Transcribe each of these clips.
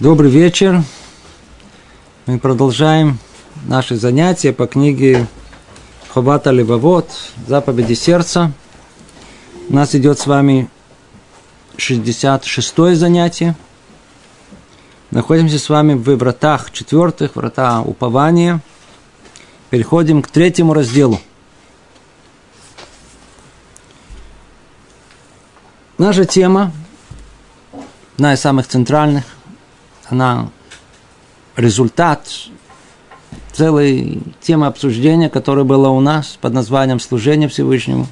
Добрый вечер. Мы продолжаем наши занятия по книге Хобата Левовод «Заповеди сердца». У нас идет с вами 66-е занятие. Находимся с вами в вратах четвертых, врата упования. Переходим к третьему разделу. Наша тема, одна из самых центральных, она результат целой темы обсуждения, которая была у нас под названием «Служение Всевышнему».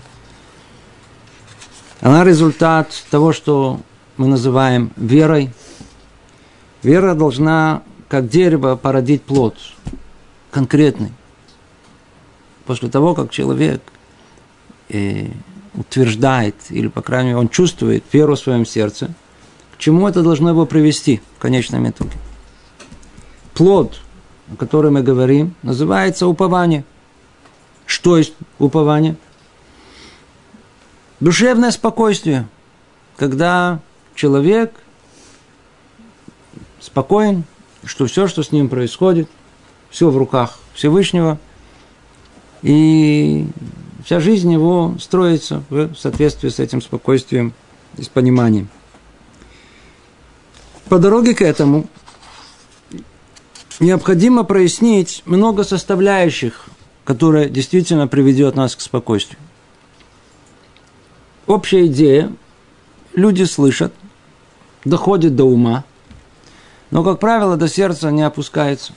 Она результат того, что мы называем верой. Вера должна, как дерево, породить плод конкретный. После того, как человек э, утверждает, или, по крайней мере, он чувствует веру в своем сердце – к чему это должно его привести в конечном итоге? Плод, о котором мы говорим, называется упование. Что есть упование? Душевное спокойствие, когда человек спокоен, что все, что с ним происходит, все в руках Всевышнего, и вся жизнь его строится в соответствии с этим спокойствием и с пониманием. По дороге к этому необходимо прояснить много составляющих, которые действительно приведет нас к спокойствию. Общая идея, люди слышат, доходит до ума, но, как правило, до сердца не опускается.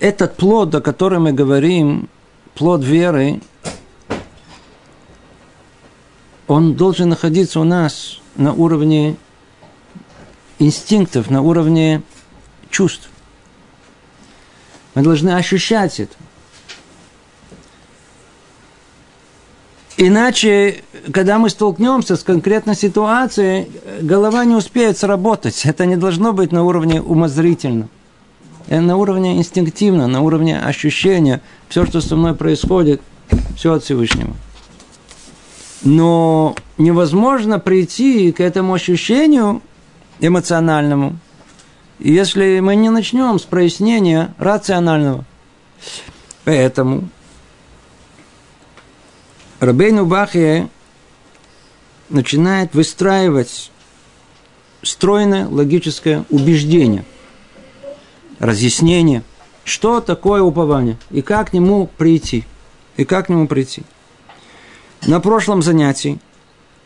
Этот плод, о котором мы говорим, плод веры, он должен находиться у нас на уровне инстинктов, на уровне чувств. Мы должны ощущать это. Иначе, когда мы столкнемся с конкретной ситуацией, голова не успеет сработать. Это не должно быть на уровне умозрительно. Это на уровне инстинктивно, на уровне ощущения. Все, что со мной происходит, все от Всевышнего. Но невозможно прийти к этому ощущению эмоциональному, если мы не начнем с прояснения рационального. Поэтому Рабейну Бахе начинает выстраивать стройное логическое убеждение, разъяснение, что такое упование и как к нему прийти. И как к нему прийти. На прошлом занятии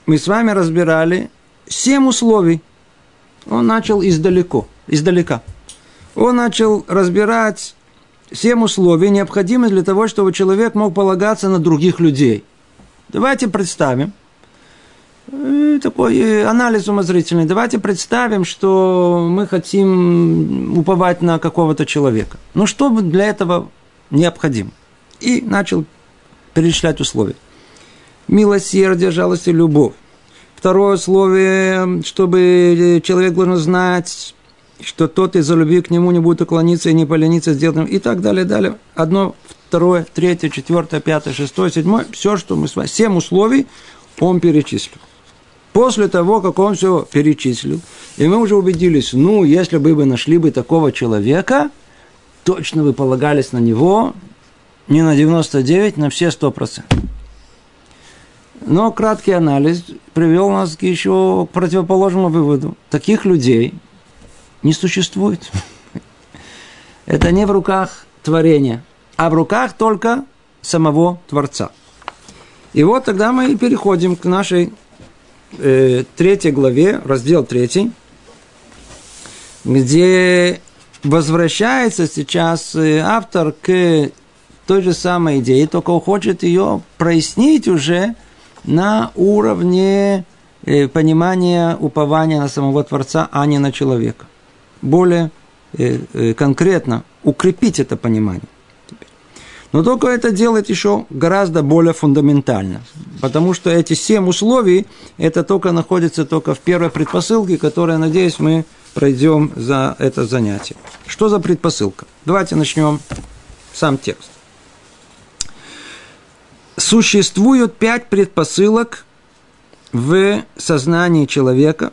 мы с вами разбирали семь условий. Он начал издалеко, издалека. Он начал разбирать семь условий, необходимых для того, чтобы человек мог полагаться на других людей. Давайте представим, э, такой э, анализ умозрительный. Давайте представим, что мы хотим уповать на какого-то человека. Ну, что для этого необходимо? И начал перечислять условия милосердие, жалость и любовь. Второе условие, чтобы человек должен знать, что тот из-за любви к нему не будет уклониться и не полениться сделать и так далее, далее. Одно, второе, третье, четвертое, пятое, шестое, седьмое, все, что мы с вами, семь условий он перечислил. После того, как он все перечислил, и мы уже убедились, ну, если бы вы нашли бы такого человека, точно вы полагались на него не на 99, на все 100%. Но краткий анализ привел нас еще к противоположному выводу. Таких людей не существует. Это не в руках творения, а в руках только самого Творца. И вот тогда мы переходим к нашей э, третьей главе, раздел третий, где возвращается сейчас э, автор к той же самой идее, только хочет ее прояснить уже – на уровне э, понимания упования на самого Творца, а не на человека. Более э, э, конкретно укрепить это понимание. Но только это делать еще гораздо более фундаментально. Потому что эти семь условий, это только находится только в первой предпосылке, которая, надеюсь, мы пройдем за это занятие. Что за предпосылка? Давайте начнем сам текст существуют пять предпосылок в сознании человека,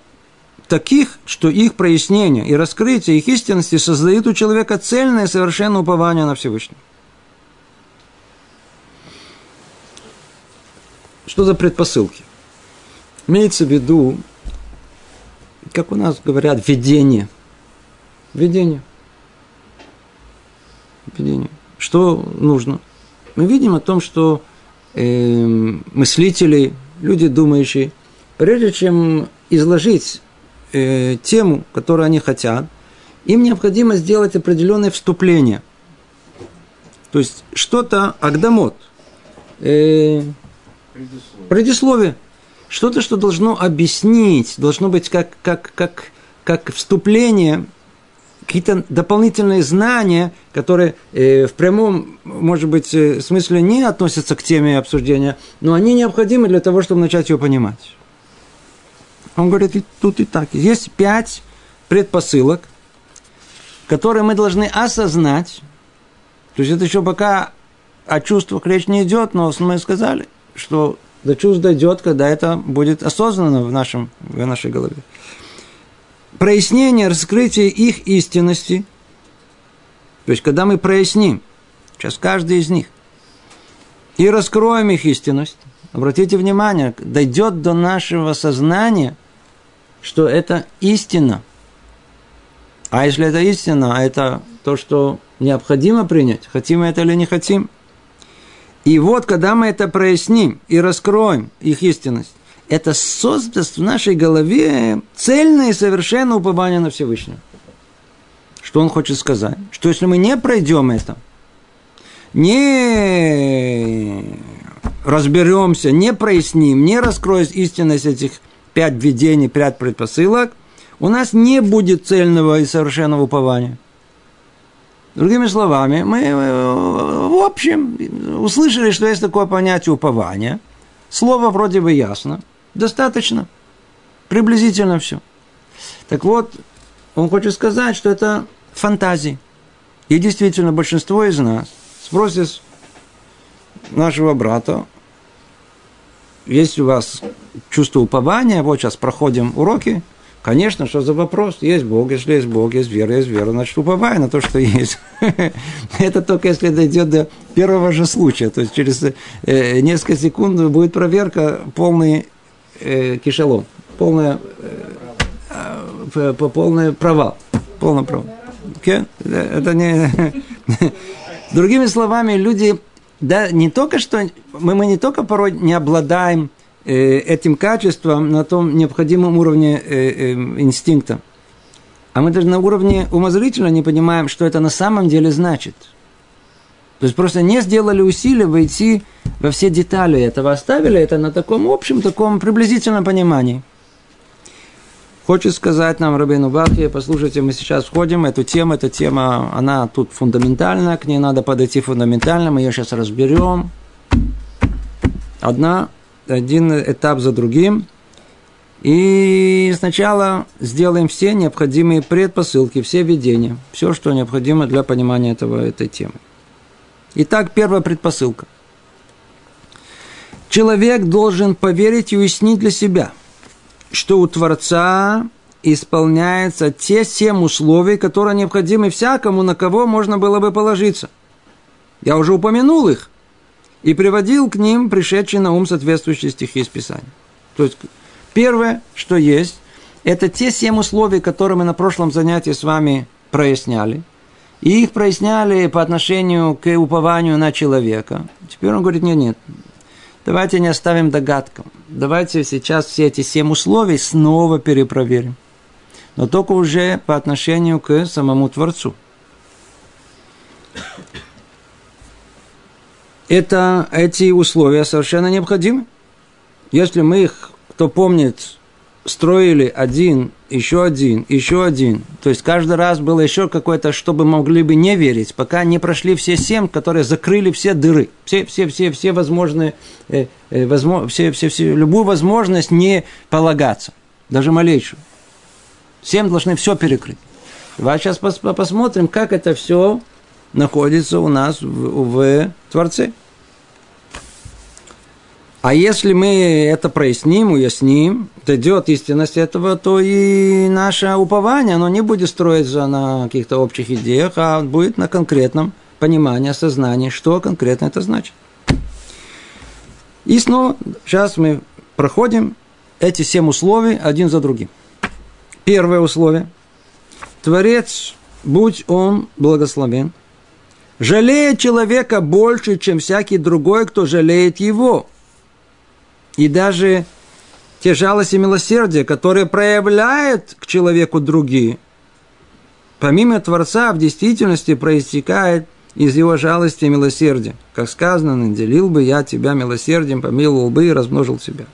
таких, что их прояснение и раскрытие их истинности создают у человека цельное совершенное упование на Всевышнего. Что за предпосылки? Имеется в виду, как у нас говорят, видение. Видение. Видение. Что нужно? Мы видим о том, что э, мыслители, люди думающие, прежде чем изложить э, тему, которую они хотят, им необходимо сделать определенное вступление. То есть что-то, агдамот, э, предисловие. предисловие. Что-то, что должно объяснить, должно быть как, как, как, как вступление какие-то дополнительные знания, которые э, в прямом, может быть, э, смысле не относятся к теме обсуждения, но они необходимы для того, чтобы начать ее понимать. Он говорит, и тут и так. Есть пять предпосылок, которые мы должны осознать. То есть это еще пока о чувствах речь не идет, но мы сказали, что до чувств дойдет, когда это будет осознанно в, нашем, в нашей голове прояснение, раскрытие их истинности, то есть когда мы проясним, сейчас каждый из них, и раскроем их истинность, обратите внимание, дойдет до нашего сознания, что это истина. А если это истина, а это то, что необходимо принять, хотим мы это или не хотим. И вот, когда мы это проясним и раскроем их истинность, это создаст в нашей голове цельное и совершенное упование на Всевышнего. Что он хочет сказать? Что если мы не пройдем это, не разберемся, не проясним, не раскроем истинность этих пять видений, пять предпосылок, у нас не будет цельного и совершенного упования. Другими словами, мы в общем услышали, что есть такое понятие упования. Слово вроде бы ясно. Достаточно. Приблизительно все. Так вот, он хочет сказать, что это фантазии. И действительно, большинство из нас спросит нашего брата, есть у вас чувство упования, вот сейчас проходим уроки, Конечно, что за вопрос? Есть Бог, если есть Бог, есть вера, есть вера, значит, уповай на то, что есть. Это только если дойдет до первого же случая. То есть через э, несколько секунд будет проверка полный э, кишелон, полная, э, полный провал, полный провал. Okay? Это не... Другими словами, люди, да, не только что, мы, мы не только порой не обладаем э, этим качеством на том необходимом уровне э, э, инстинкта, а мы даже на уровне умозрительно не понимаем, что это на самом деле значит – то есть просто не сделали усилия войти во все детали этого, оставили это на таком общем, таком приблизительном понимании. Хочет сказать нам Рабину Бахи, послушайте, мы сейчас входим, эту тему, эта тема, она тут фундаментальная, к ней надо подойти фундаментально, мы ее сейчас разберем. Одна, один этап за другим. И сначала сделаем все необходимые предпосылки, все введения, все, что необходимо для понимания этого, этой темы. Итак, первая предпосылка. Человек должен поверить и уяснить для себя, что у Творца исполняются те семь условий, которые необходимы всякому, на кого можно было бы положиться. Я уже упомянул их и приводил к ним пришедшие на ум соответствующие стихи из Писания. То есть, первое, что есть, это те семь условий, которые мы на прошлом занятии с вами проясняли – и их проясняли по отношению к упованию на человека. Теперь он говорит, нет, нет, давайте не оставим догадкам. Давайте сейчас все эти семь условий снова перепроверим. Но только уже по отношению к самому Творцу. Это, эти условия совершенно необходимы. Если мы их, кто помнит, строили один, еще один, еще один. То есть каждый раз было еще какое-то, чтобы могли бы не верить, пока не прошли все семь, которые закрыли все дыры, все, все, все, все возможные, э, э, возможно, все, все, все, любую возможность не полагаться, даже малейшую. Семь должны все перекрыть. Давайте сейчас пос, посмотрим, как это все находится у нас в, в Творце. А если мы это проясним, уясним, дойдет истинность этого, то и наше упование, оно не будет строиться на каких-то общих идеях, а будет на конкретном понимании, осознании, что конкретно это значит. И снова, сейчас мы проходим эти семь условий один за другим. Первое условие. Творец, будь он благословен, жалеет человека больше, чем всякий другой, кто жалеет его – и даже те жалости и милосердия, которые проявляют к человеку другие, помимо Творца в действительности проистекает из его жалости и милосердия. Как сказано, наделил бы я тебя милосердием, помиловал бы и размножил тебя.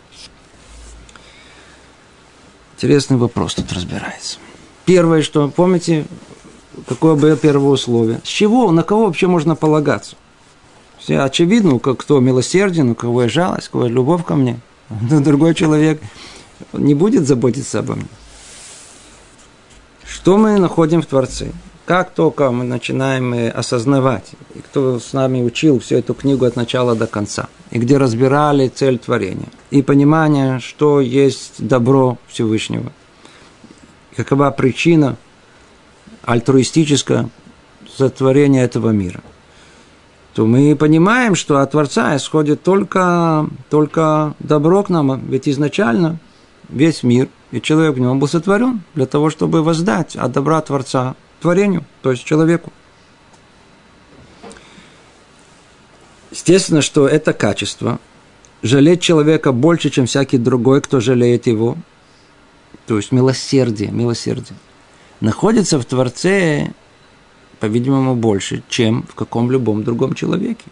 Интересный вопрос тут разбирается. Первое, что, помните, какое было первое условие? С чего, на кого вообще можно полагаться? Все очевидно, как кто милосерден, у кого есть жалость, у кого любовь ко мне. Но другой человек не будет заботиться обо мне. Что мы находим в Творце? Как только мы начинаем э, осознавать, и кто с нами учил всю эту книгу от начала до конца, и где разбирали цель творения, и понимание, что есть добро Всевышнего, какова причина альтруистического сотворения этого мира – то мы понимаем, что от Творца исходит только, только добро к нам. Ведь изначально весь мир и человек в нем был сотворен для того, чтобы воздать от добра Творца творению, то есть человеку. Естественно, что это качество жалеть человека больше, чем всякий другой, кто жалеет его, то есть милосердие, милосердие, находится в Творце по-видимому, больше, чем в каком-либо другом человеке.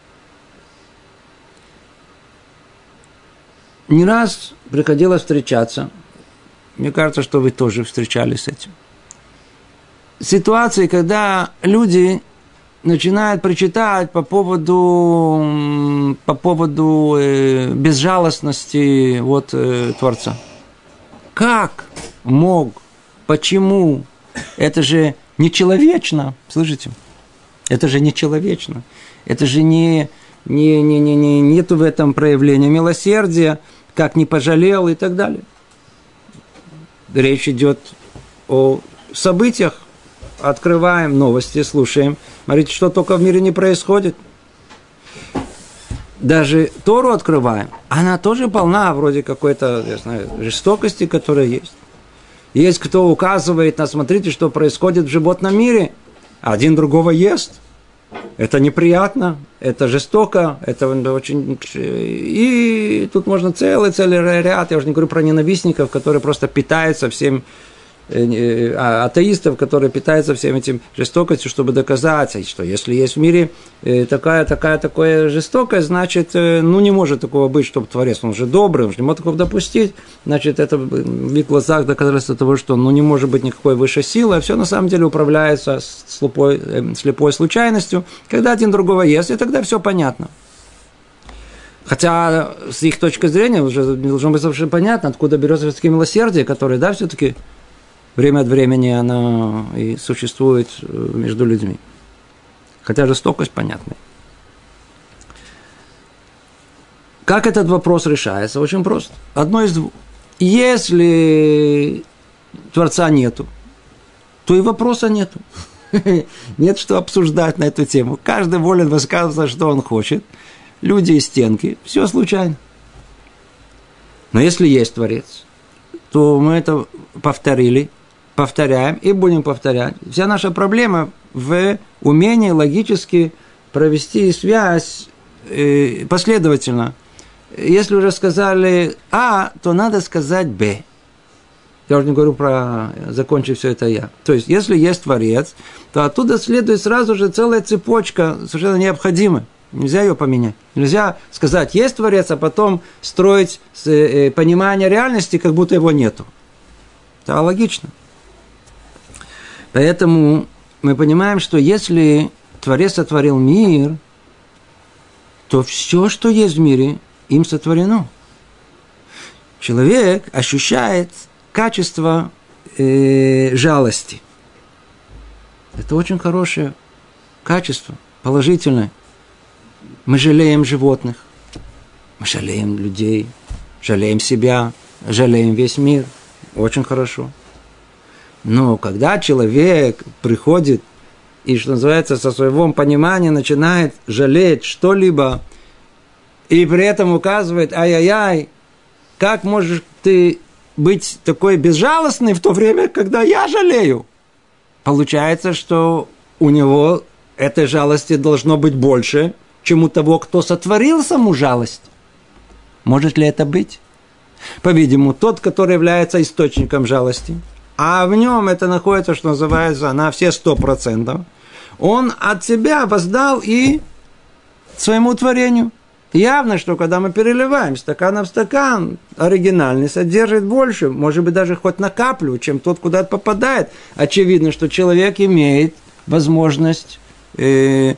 Не раз приходилось встречаться, мне кажется, что вы тоже встречались с этим. Ситуации, когда люди начинают прочитать по поводу, по поводу э, безжалостности вот, э, Творца. Как мог, почему? Это же нечеловечно, слышите? Это же нечеловечно. Это же не, не, не, не, не, нету в этом проявления милосердия, как не пожалел и так далее. Речь идет о событиях. Открываем новости, слушаем. Смотрите, что только в мире не происходит. Даже Тору открываем. Она тоже полна вроде какой-то, я знаю, жестокости, которая есть. Есть кто указывает на, смотрите, что происходит в животном мире. Один другого ест. Это неприятно, это жестоко, это очень... И тут можно целый, целый ряд, я уже не говорю про ненавистников, которые просто питаются всем атеистов, которые питаются всем этим жестокостью, чтобы доказать, что если есть в мире э, такая, такая, такая жестокость, значит, э, ну, не может такого быть, чтобы Творец, он же добрый, он же не может такого допустить, значит, это в их глазах доказательство того, что ну, не может быть никакой высшей силы, а все на самом деле управляется слепой, слепой случайностью, когда один другого есть, и тогда все понятно. Хотя с их точки зрения уже должно быть совершенно понятно, откуда берется все-таки милосердие, которое, да, все-таки время от времени она и существует э, между людьми. Хотя жестокость понятна. Как этот вопрос решается? Очень просто. Одно из двух. Если Творца нету, то и вопроса нету. Нет что обсуждать на эту тему. Каждый волен высказываться, что он хочет. Люди и стенки. Все случайно. Но если есть Творец, то мы это повторили – повторяем и будем повторять. Вся наша проблема в умении логически провести связь э, последовательно. Если уже сказали А, то надо сказать Б. Я уже не говорю про закончить все это я. То есть, если есть Творец, то оттуда следует сразу же целая цепочка, совершенно необходимая. Нельзя ее поменять. Нельзя сказать, есть Творец, а потом строить э, понимание реальности, как будто его нету. Это логично. Поэтому мы понимаем, что если Творец сотворил мир, то все, что есть в мире, им сотворено. Человек ощущает качество э, жалости. Это очень хорошее качество, положительное. Мы жалеем животных, Мы жалеем людей, жалеем себя, жалеем весь мир. Очень хорошо. Но когда человек приходит и, что называется, со своего понимания начинает жалеть что-либо, и при этом указывает, ай-яй-яй, как можешь ты быть такой безжалостный в то время, когда я жалею? Получается, что у него этой жалости должно быть больше, чем у того, кто сотворил саму жалость. Может ли это быть? По-видимому, тот, который является источником жалости, а в нем это находится, что называется, на все сто процентов, он от себя воздал и своему творению. Явно, что когда мы переливаем стакан в стакан, оригинальный содержит больше, может быть, даже хоть на каплю, чем тот, куда это попадает. Очевидно, что человек имеет возможность э,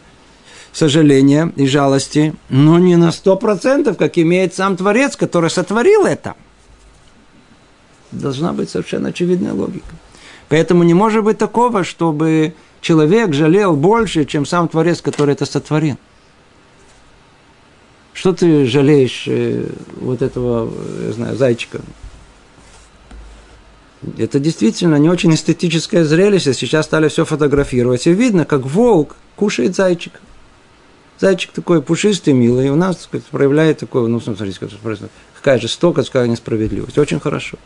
сожаления и жалости, но не на сто процентов, как имеет сам Творец, который сотворил это. Должна быть совершенно очевидная логика. Поэтому не может быть такого, чтобы человек жалел больше, чем сам Творец, который это сотворил. Что ты жалеешь э, вот этого, я знаю, зайчика? Это действительно не очень эстетическое зрелище. Сейчас стали все фотографировать. И видно, как волк кушает зайчика. Зайчик такой пушистый, милый, и у нас так сказать, проявляет такое, ну, смотрите, какая жестокость, какая несправедливость. Очень хорошо.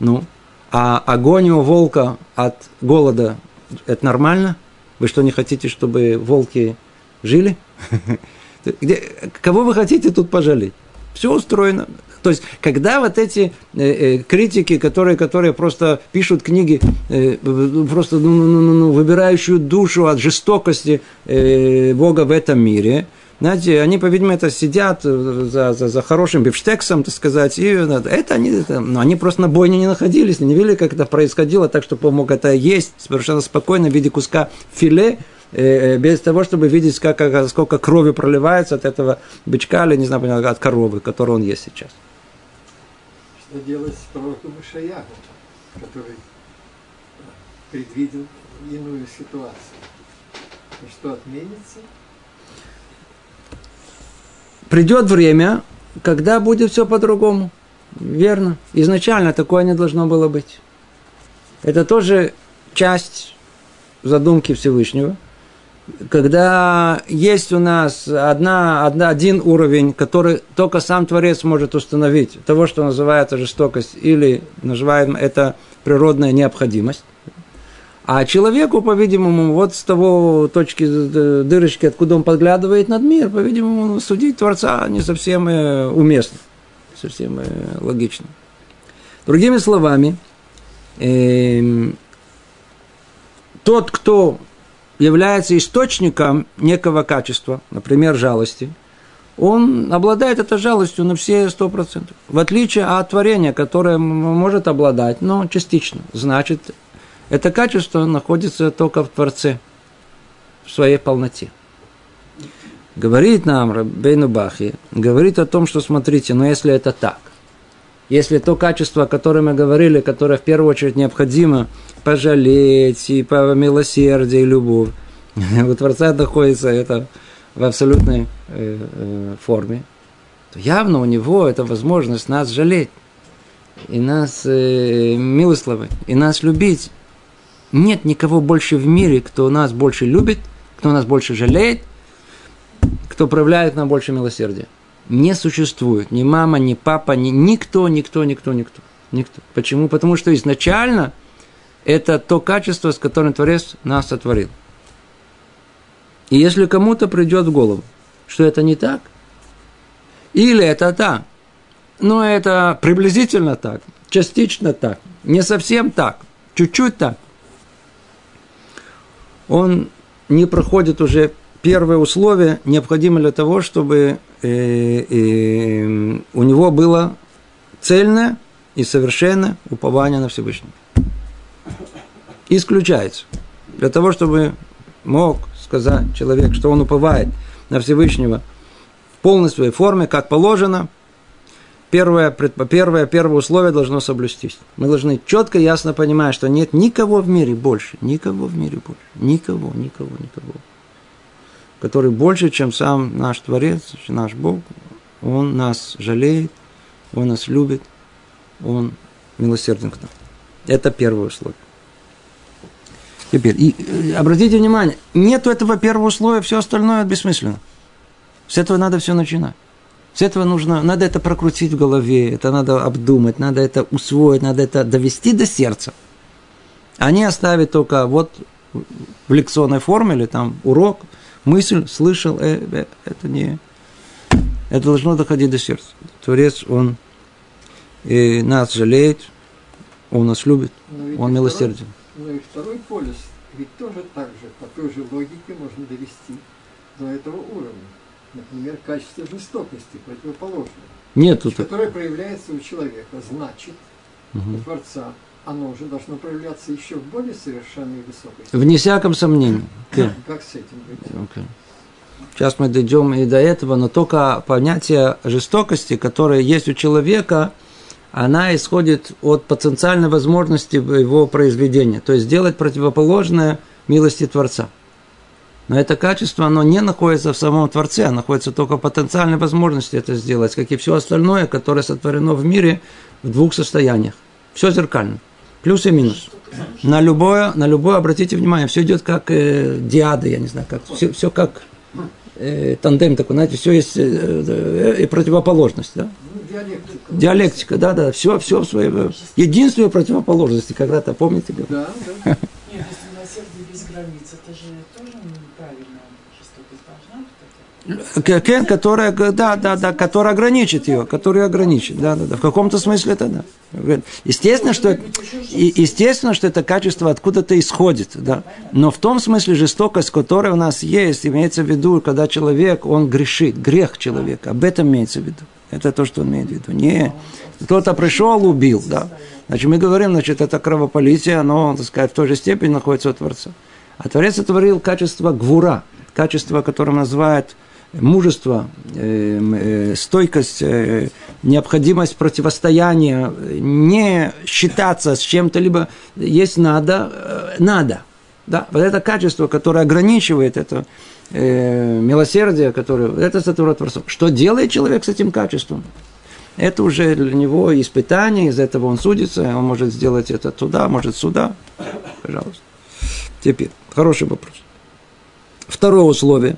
Ну, а огонь у волка от голода – это нормально? Вы что, не хотите, чтобы волки жили? Где, кого вы хотите тут пожалеть? Все устроено. То есть, когда вот эти э, э, критики, которые, которые просто пишут книги, э, просто ну, ну, ну, ну, выбирающую душу от жестокости э, Бога в этом мире, знаете, они, по-видимому, это сидят за, за, за хорошим бифштексом, так сказать, и это они, это, ну, они просто на бойне не находились, не видели, как это происходило, так что мог это есть совершенно спокойно в виде куска филе, Э, без того, чтобы видеть, как, сколько крови проливается от этого бычка или, не знаю, от коровы, которую он есть сейчас. Что делать с пророком Ишаяху, который предвидел иную ситуацию? И что отменится? Придет время, когда будет все по-другому. Верно. Изначально такое не должно было быть. Это тоже часть задумки Всевышнего – когда есть у нас одна, одна, один уровень, который только сам Творец может установить, того, что называется жестокость, или называем это природная необходимость, а человеку, по-видимому, вот с того точки дырочки, откуда он подглядывает над мир, по-видимому, судить Творца не совсем э, уместно, совсем э, логично. Другими словами, э, тот, кто является источником некого качества, например, жалости, он обладает этой жалостью на все сто процентов. В отличие от творения, которое может обладать, но частично. Значит, это качество находится только в Творце, в своей полноте. Говорит нам Рабейну Бахи, говорит о том, что смотрите, но если это так, если то качество, о котором мы говорили, которое в первую очередь необходимо пожалеть и по милосердию и любовь, у Творца находится это в абсолютной э, э, форме, то явно у него это возможность нас жалеть, и нас э, милословить, и нас любить. Нет никого больше в мире, кто нас больше любит, кто нас больше жалеет, кто проявляет нам больше милосердия не существует. Ни мама, ни папа, ни никто, никто, никто, никто. Никто. Почему? Потому что изначально это то качество, с которым Творец нас сотворил. И если кому-то придет в голову, что это не так, или это так, но это приблизительно так, частично так, не совсем так, чуть-чуть так, он не проходит уже первое условие, необходимо для того, чтобы э, э, у него было цельное и совершенное упование на Всевышнего. Исключается. Для того, чтобы мог сказать человек, что он уповает на Всевышнего в полной своей форме, как положено, первое, первое, первое условие должно соблюстись. Мы должны четко, ясно понимать, что нет никого в мире больше, никого в мире больше, никого, никого, никого который больше, чем сам наш Творец, наш Бог, Он нас жалеет, Он нас любит, Он милосерден к нам. Это первое условие. Теперь, и, э, обратите внимание, нету этого первого условия, все остальное бессмысленно. С этого надо все начинать. С этого нужно, надо это прокрутить в голове, это надо обдумать, надо это усвоить, надо это довести до сердца. А не оставить только вот в лекционной формуле, там урок, мысль, слышал, э, э, это не... Это должно доходить до сердца. Творец, он и нас жалеет, он нас любит, он милосерден. Но и второй полюс, ведь тоже так же, по той же логике можно довести до этого уровня. Например, качество жестокости, противоположное. Нет тут. Которое проявляется у человека. Значит, Угу. у Творца оно уже должно проявляться еще в более совершенной высокости. Вне всяком сомнении. Да. Как с этим быть? Окей. Сейчас мы дойдем и до этого, но только понятие жестокости, которое есть у человека, она исходит от потенциальной возможности его произведения, то есть сделать противоположное милости Творца. Но это качество, оно не находится в самом Творце, оно находится только в потенциальной возможности это сделать, как и все остальное, которое сотворено в мире в двух состояниях. Все зеркально. Плюс и минус. На любое, на любое, обратите внимание, все идет как э, диады, я не знаю, как, все, все как э, тандем такой, знаете, все есть э, э, и противоположность, да? Ну, диалектика. Диалектика, да, да, все, все в своей э, единственной противоположности, когда-то, помните? Да, да. Нет, если милосердие без границ, это же тоже неправильно. Кен, которая, да, да, да, которая ограничит ее, которая ограничит, да, да, да, в каком-то смысле это да. Естественно, что, естественно, что это качество откуда-то исходит, да, но в том смысле жестокость, которая у нас есть, имеется в виду, когда человек, он грешит, грех человека, об этом имеется в виду. Это то, что он имеет в виду. Не, кто-то пришел, убил, да. Значит, мы говорим, значит, это кровополитие, оно, так сказать, в той же степени находится у Творца. А Творец сотворил качество гвура, качество, которое называют мужество, э, э, стойкость, э, необходимость противостояния, не считаться с чем-то, либо есть надо, э, надо. Да, вот это качество, которое ограничивает это э, милосердие, которое, это сотворено Творцом. Что делает человек с этим качеством? Это уже для него испытание, из этого он судится, он может сделать это туда, может сюда. Пожалуйста. Теперь, хороший вопрос. Второе условие.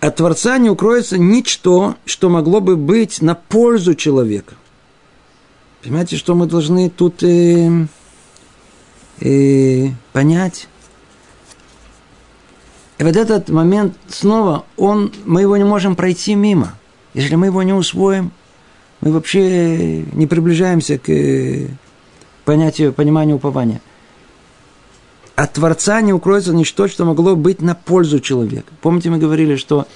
От Творца не укроется ничто, что могло бы быть на пользу человека. Понимаете, что мы должны тут э, э, понять? И вот этот момент снова, он, мы его не можем пройти мимо. Если мы его не усвоим, мы вообще не приближаемся к э, понятию, пониманию упования. От Творца не укроется ничто, что могло быть на пользу человека. Помните, мы говорили, что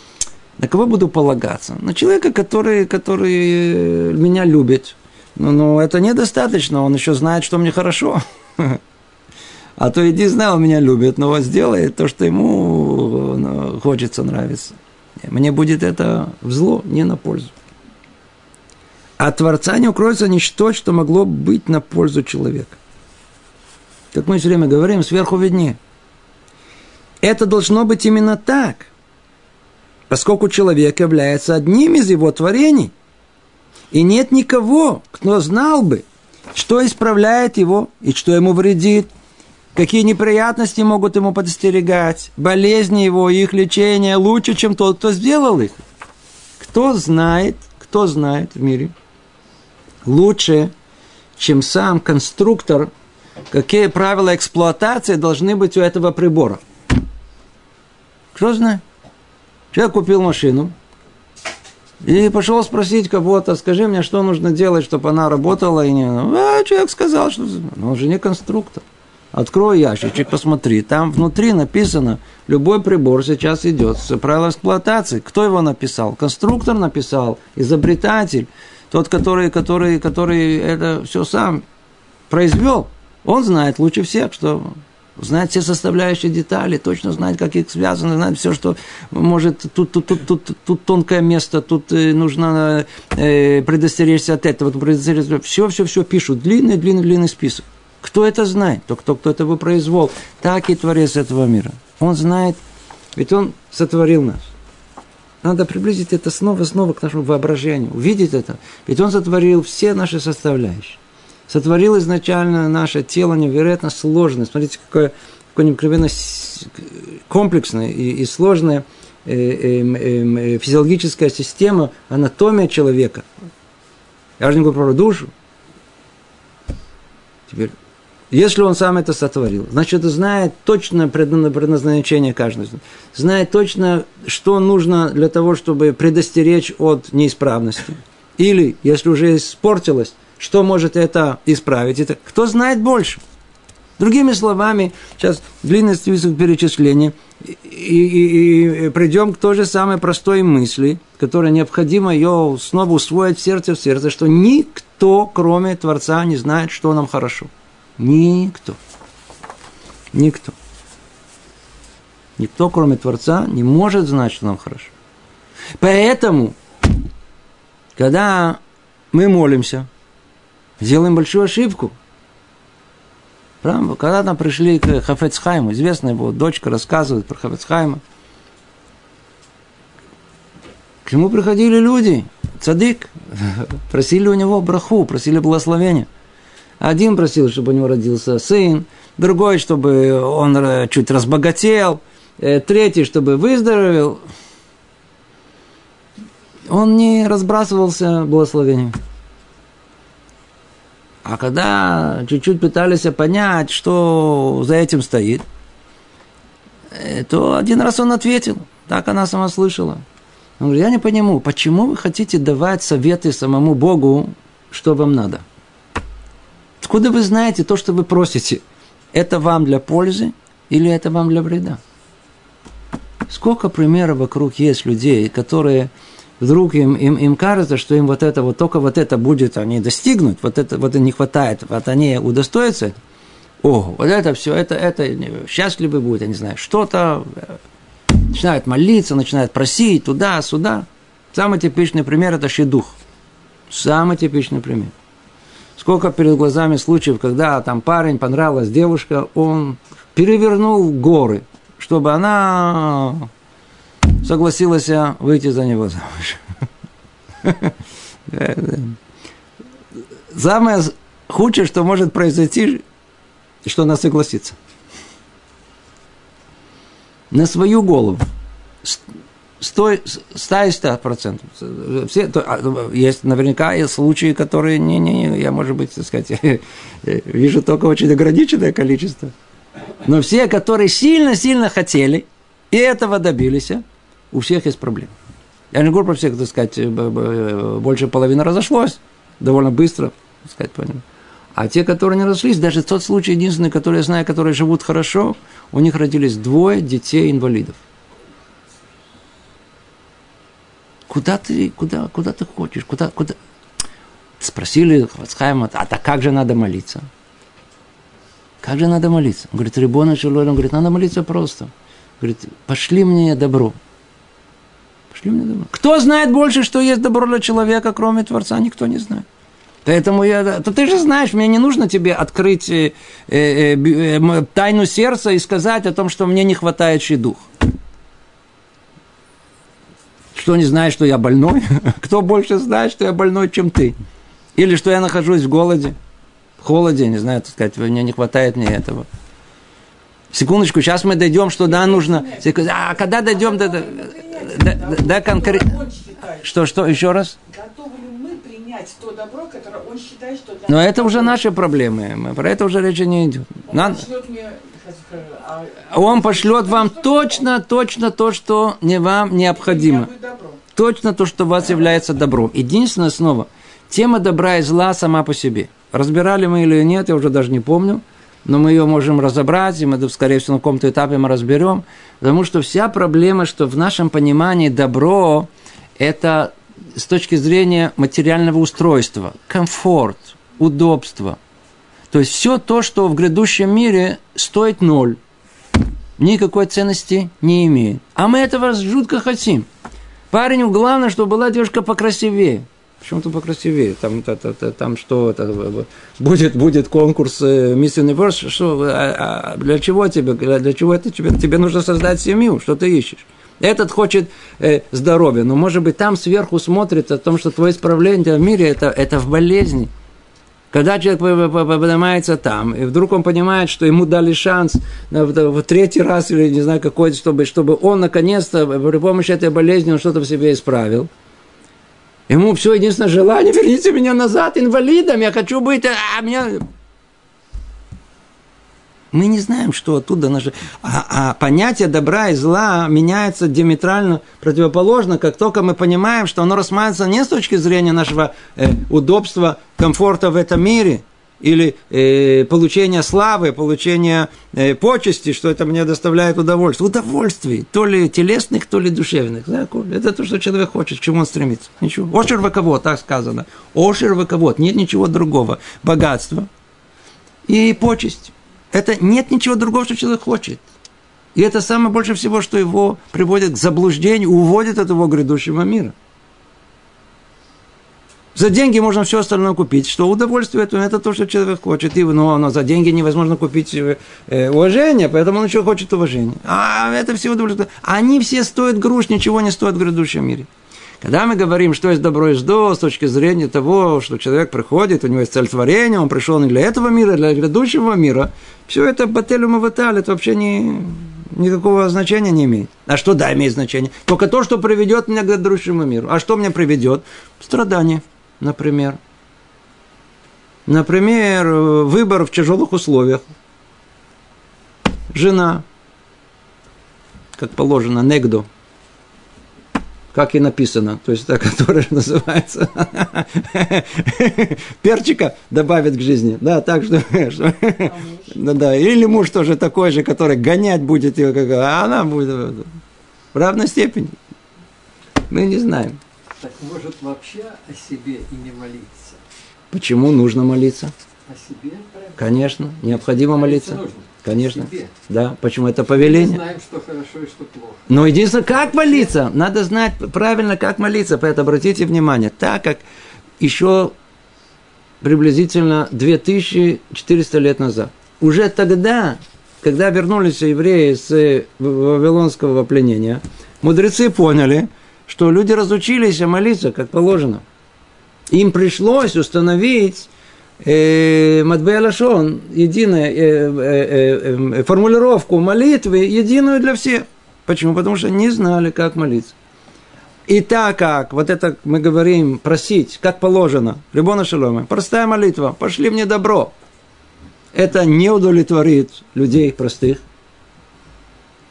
на кого буду полагаться? На человека, который, который э, меня любит. Но, но это недостаточно, он еще знает, что мне хорошо. А то иди, знай, он меня любит, но вот сделай то, что ему ну, хочется, нравится. Мне будет это в зло, не на пользу. От Творца не укроется ничто, что могло быть на пользу человека. Как мы все время говорим, сверху виднее. Это должно быть именно так, поскольку человек является одним из его творений. И нет никого, кто знал бы, что исправляет его и что ему вредит, какие неприятности могут ему подстерегать, болезни его, их лечение лучше, чем тот, кто сделал их. Кто знает, кто знает в мире лучше, чем сам конструктор, какие правила эксплуатации должны быть у этого прибора. Кто знает? Человек купил машину и пошел спросить кого-то, скажи мне, что нужно делать, чтобы она работала. И не... А человек сказал, что ну, он же не конструктор. Открой ящичек, посмотри. Там внутри написано, любой прибор сейчас идет с правил эксплуатации. Кто его написал? Конструктор написал, изобретатель, тот, который, который, который это все сам произвел. Он знает лучше всех, что знает все составляющие детали, точно знает, как их связано, знает все, что может, тут, тут, тут, тут, тут тонкое место, тут э, нужно э, предостеречься от этого, предостеречься. Все, все, все пишут, длинный, длинный, длинный список. Кто это знает? Тот, кто, кто это выпроизвел. Так и Творец этого мира. Он знает, ведь он сотворил нас. надо приблизить это снова-снова к нашему воображению, увидеть это. Ведь Он сотворил все наши составляющие. Сотворил изначально наше тело невероятно сложное. Смотрите, какое, какое необыкновенно комплексное и, и сложное э, э, э, физиологическая система, анатомия человека. Я же не говорю про душу. Теперь если он сам это сотворил, значит, знает точно предназначение каждого. Знает точно, что нужно для того, чтобы предостеречь от неисправности. Или, если уже испортилось, что может это исправить. Это кто знает больше. Другими словами, сейчас длинный список перечислений, и, и, и придем к той же самой простой мысли, которая необходимо ее снова усвоить в сердце в сердце, что никто, кроме Творца, не знает, что нам хорошо. Никто. Никто. Никто, кроме Творца, не может знать, что нам хорошо. Поэтому, когда мы молимся, делаем большую ошибку. Правда? Когда там пришли к Хафецхайму, известная его дочка рассказывает про Хафецхайма, к нему приходили люди, цадык, просили у него браху, просили благословения. Один просил, чтобы у него родился сын, другой, чтобы он э, чуть разбогател, э, третий, чтобы выздоровел. Он не разбрасывался благословением. А когда чуть-чуть пытались понять, что за этим стоит, э, то один раз он ответил. Так она сама слышала. Он говорит, я не понимаю, почему вы хотите давать советы самому Богу, что вам надо – Откуда вы знаете то, что вы просите? Это вам для пользы или это вам для вреда? Сколько примеров вокруг есть людей, которые вдруг им, им, им кажется, что им вот это, вот только вот это будет, они достигнут, вот это вот не хватает, вот они удостоятся. О, вот это все, это, это счастливы будут, я не знаю, что-то, начинают молиться, начинают просить туда, сюда. Самый типичный пример – это шедух. Самый типичный пример. Сколько перед глазами случаев, когда там парень, понравилась девушка, он перевернул горы, чтобы она согласилась выйти за него замуж. Самое худшее, что может произойти, что она согласится. На свою голову. 100, 100 и 100 процентов. Все, то, а, есть наверняка и случаи, которые не, не, я, может быть, так сказать, вижу только очень ограниченное количество. Но все, которые сильно-сильно хотели и этого добились, у всех есть проблемы. Я не говорю про всех, так сказать, больше половины разошлось довольно быстро, так сказать, понял. А те, которые не разошлись, даже тот случай единственный, который я знаю, которые живут хорошо, у них родились двое детей-инвалидов. Куда ты, куда, куда ты хочешь? Куда, куда? Спросили Хвацхайма, а так как же надо молиться? Как же надо молиться? Он говорит, Рибона Шилой, он говорит, надо молиться просто. Говорит, пошли мне добро. Кто знает больше, что есть добро для человека, кроме Творца? Никто не знает. Поэтому я... То ты же знаешь, мне не нужно тебе открыть э, э, э, тайну сердца и сказать о том, что мне не хватает дух. Что не знаешь, что я больной? Кто больше знает, что я больной, чем ты? Или что я нахожусь в голоде, в холоде, не знаю, так сказать, мне не хватает мне этого. Секундочку, сейчас мы дойдем, что да, нужно. А когда дойдем до, до, до, до конкретно. Что, что, еще раз? то добро, которое он считает, что для Но это уже наши проблемы. Мы, про это уже речи не идет. Он Надо... мне он пошлет вам точно, точно то, что не вам необходимо. Точно то, что у вас является добром. Единственное, снова, тема добра и зла сама по себе. Разбирали мы или нет, я уже даже не помню. Но мы ее можем разобрать, и мы, скорее всего, на каком-то этапе мы разберем. Потому что вся проблема, что в нашем понимании добро – это с точки зрения материального устройства, комфорт, удобство – то есть все то, что в грядущем мире стоит ноль, никакой ценности не имеет. А мы этого жутко хотим. Парень, главное, чтобы была девушка покрасивее. Почему-то покрасивее. Там, там, там, там что, это, будет, будет конкурс Мисс Универс. Что, а, а для чего тебе? Для чего это тебе? Тебе нужно создать семью. Что ты ищешь? Этот хочет э, здоровья, но, может быть, там сверху смотрит о том, что твое исправление в мире это, это в болезни. Когда человек поднимается там, и вдруг он понимает, что ему дали шанс в третий раз или не знаю какой, чтобы, чтобы он наконец-то при помощи этой болезни он что-то в себе исправил. Ему все единственное желание, верните меня назад инвалидом, я хочу быть, а меня мы не знаем, что оттуда наше... А, а понятие добра и зла меняется диаметрально противоположно, как только мы понимаем, что оно рассматривается не с точки зрения нашего э, удобства, комфорта в этом мире, или э, получения славы, получения э, почести, что это мне доставляет удовольствие. Удовольствий, то ли телесных, то ли душевных. Да? Это то, что человек хочет, к чему он стремится. Ничего. Ошер ваковод, так сказано. Ошер ваковод, нет ничего другого. Богатство и почесть. Это нет ничего другого, что человек хочет. И это самое больше всего, что его приводит к заблуждению, уводит от его грядущего мира. За деньги можно все остальное купить. Что удовольствие это, это то, что человек хочет. И, но, но за деньги невозможно купить э, уважение, поэтому он еще хочет уважения. А это все удовольствие. Они все стоят груш, ничего не стоят в грядущем мире. Когда мы говорим, что есть добро и зло с точки зрения того, что человек приходит, у него есть цель творения, он пришел не для этого мира, а для грядущего мира, все это бателю ваталь, это вообще не, никакого значения не имеет. А что да, имеет значение? Только то, что приведет меня к грядущему миру. А что меня приведет? Страдание, например. Например, выбор в тяжелых условиях. Жена, как положено, негду, как и написано, то есть та, которая называется перчика добавит к жизни, да, так что, что да, да, или муж тоже такой же, который гонять будет ее, как, а она будет в равной степени. Мы не знаем. Так может вообще о себе и не молиться? Почему нужно молиться? О себе? Конечно, необходимо молиться. молиться. Нужно. Конечно. Себе. Да, почему это повеление? Мы знаем, что хорошо и что плохо. Но единственное, как молиться? Надо знать правильно, как молиться. Поэтому обратите внимание, так как еще приблизительно 2400 лет назад, уже тогда, когда вернулись евреи с вавилонского пленения, мудрецы поняли, что люди разучились молиться, как положено. Им пришлось установить э, Матбея Лашон, единая э, э, э, формулировку молитвы, единую для всех. Почему? Потому что не знали, как молиться. И так как, вот это мы говорим, просить, как положено, Рибона Шалома, простая молитва, пошли мне добро. Это не удовлетворит людей простых.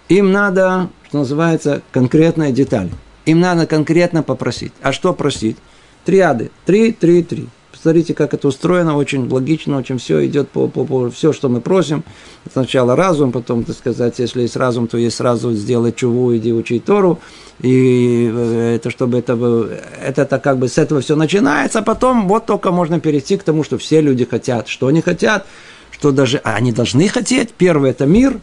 Им надо, что называется, конкретная деталь. Им надо конкретно попросить. А что просить? Триады. Три, три, три. Смотрите, как это устроено, очень логично, очень все идет по, по, по все, что мы просим. Сначала разум, потом, так сказать, если есть разум, то есть сразу сделать чуву, иди учить Тору. И э, это чтобы это это, это как бы с этого все начинается, а потом вот только можно перейти к тому, что все люди хотят. Что они хотят? Что даже они должны хотеть. Первое – это мир.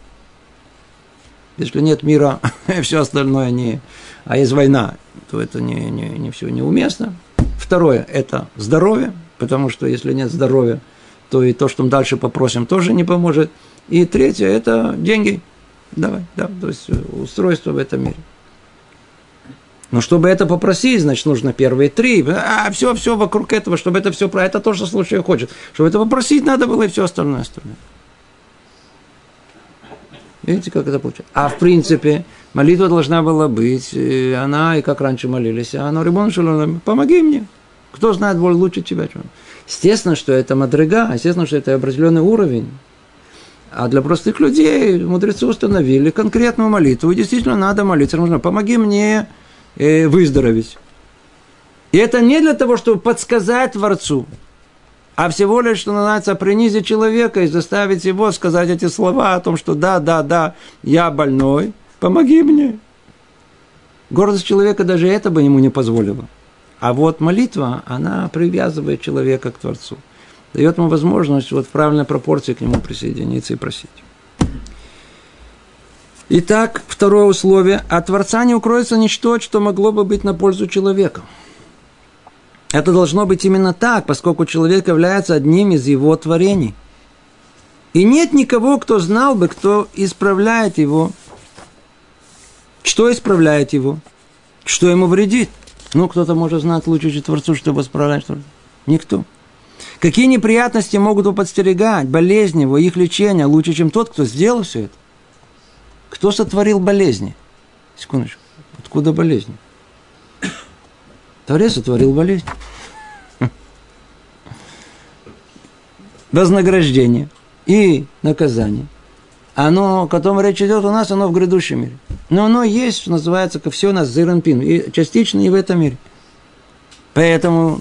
Если нет мира, все остальное не... А есть война, то это не, не, не все неуместно. Второе – это здоровье потому что если нет здоровья, то и то, что мы дальше попросим, тоже не поможет. И третье – это деньги. Давай, да, то есть э, устройство в этом мире. Но чтобы это попросить, значит, нужно первые три. А все, все вокруг этого, чтобы это все про это то, что случай хочет. Чтобы это попросить, надо было и все остальное остальное. Видите, как это получается? А в принципе, молитва должна была быть, э, она, и как раньше молились, а она, Рибон помоги мне. Кто знает боль лучше тебя? Естественно, что это мадрега, естественно, что это определенный уровень. А для простых людей мудрецы установили конкретную молитву. И действительно надо молиться. Нужно, помоги мне э, выздороветь. И это не для того, чтобы подсказать Творцу, а всего лишь, что называется, принизить человека и заставить его сказать эти слова о том, что да, да, да, я больной, помоги мне. Гордость человека даже это бы ему не позволила. А вот молитва, она привязывает человека к Творцу. Дает ему возможность вот в правильной пропорции к нему присоединиться и просить. Итак, второе условие. От Творца не укроется ничто, что могло бы быть на пользу человека. Это должно быть именно так, поскольку человек является одним из его творений. И нет никого, кто знал бы, кто исправляет его Что исправляет его? Что ему вредит? Ну, кто-то может знать лучше, чем Творцу, чтобы исправлять что Никто. Какие неприятности могут его подстерегать, болезни его, их лечение лучше, чем тот, кто сделал все это? Кто сотворил болезни? Секундочку. Откуда болезни? Творец сотворил болезнь. Вознаграждение и наказание. Оно, о котором речь идет у нас, оно в грядущем мире. Но оно есть, что называется, как все у нас зеранпин. И частично и в этом мире. Поэтому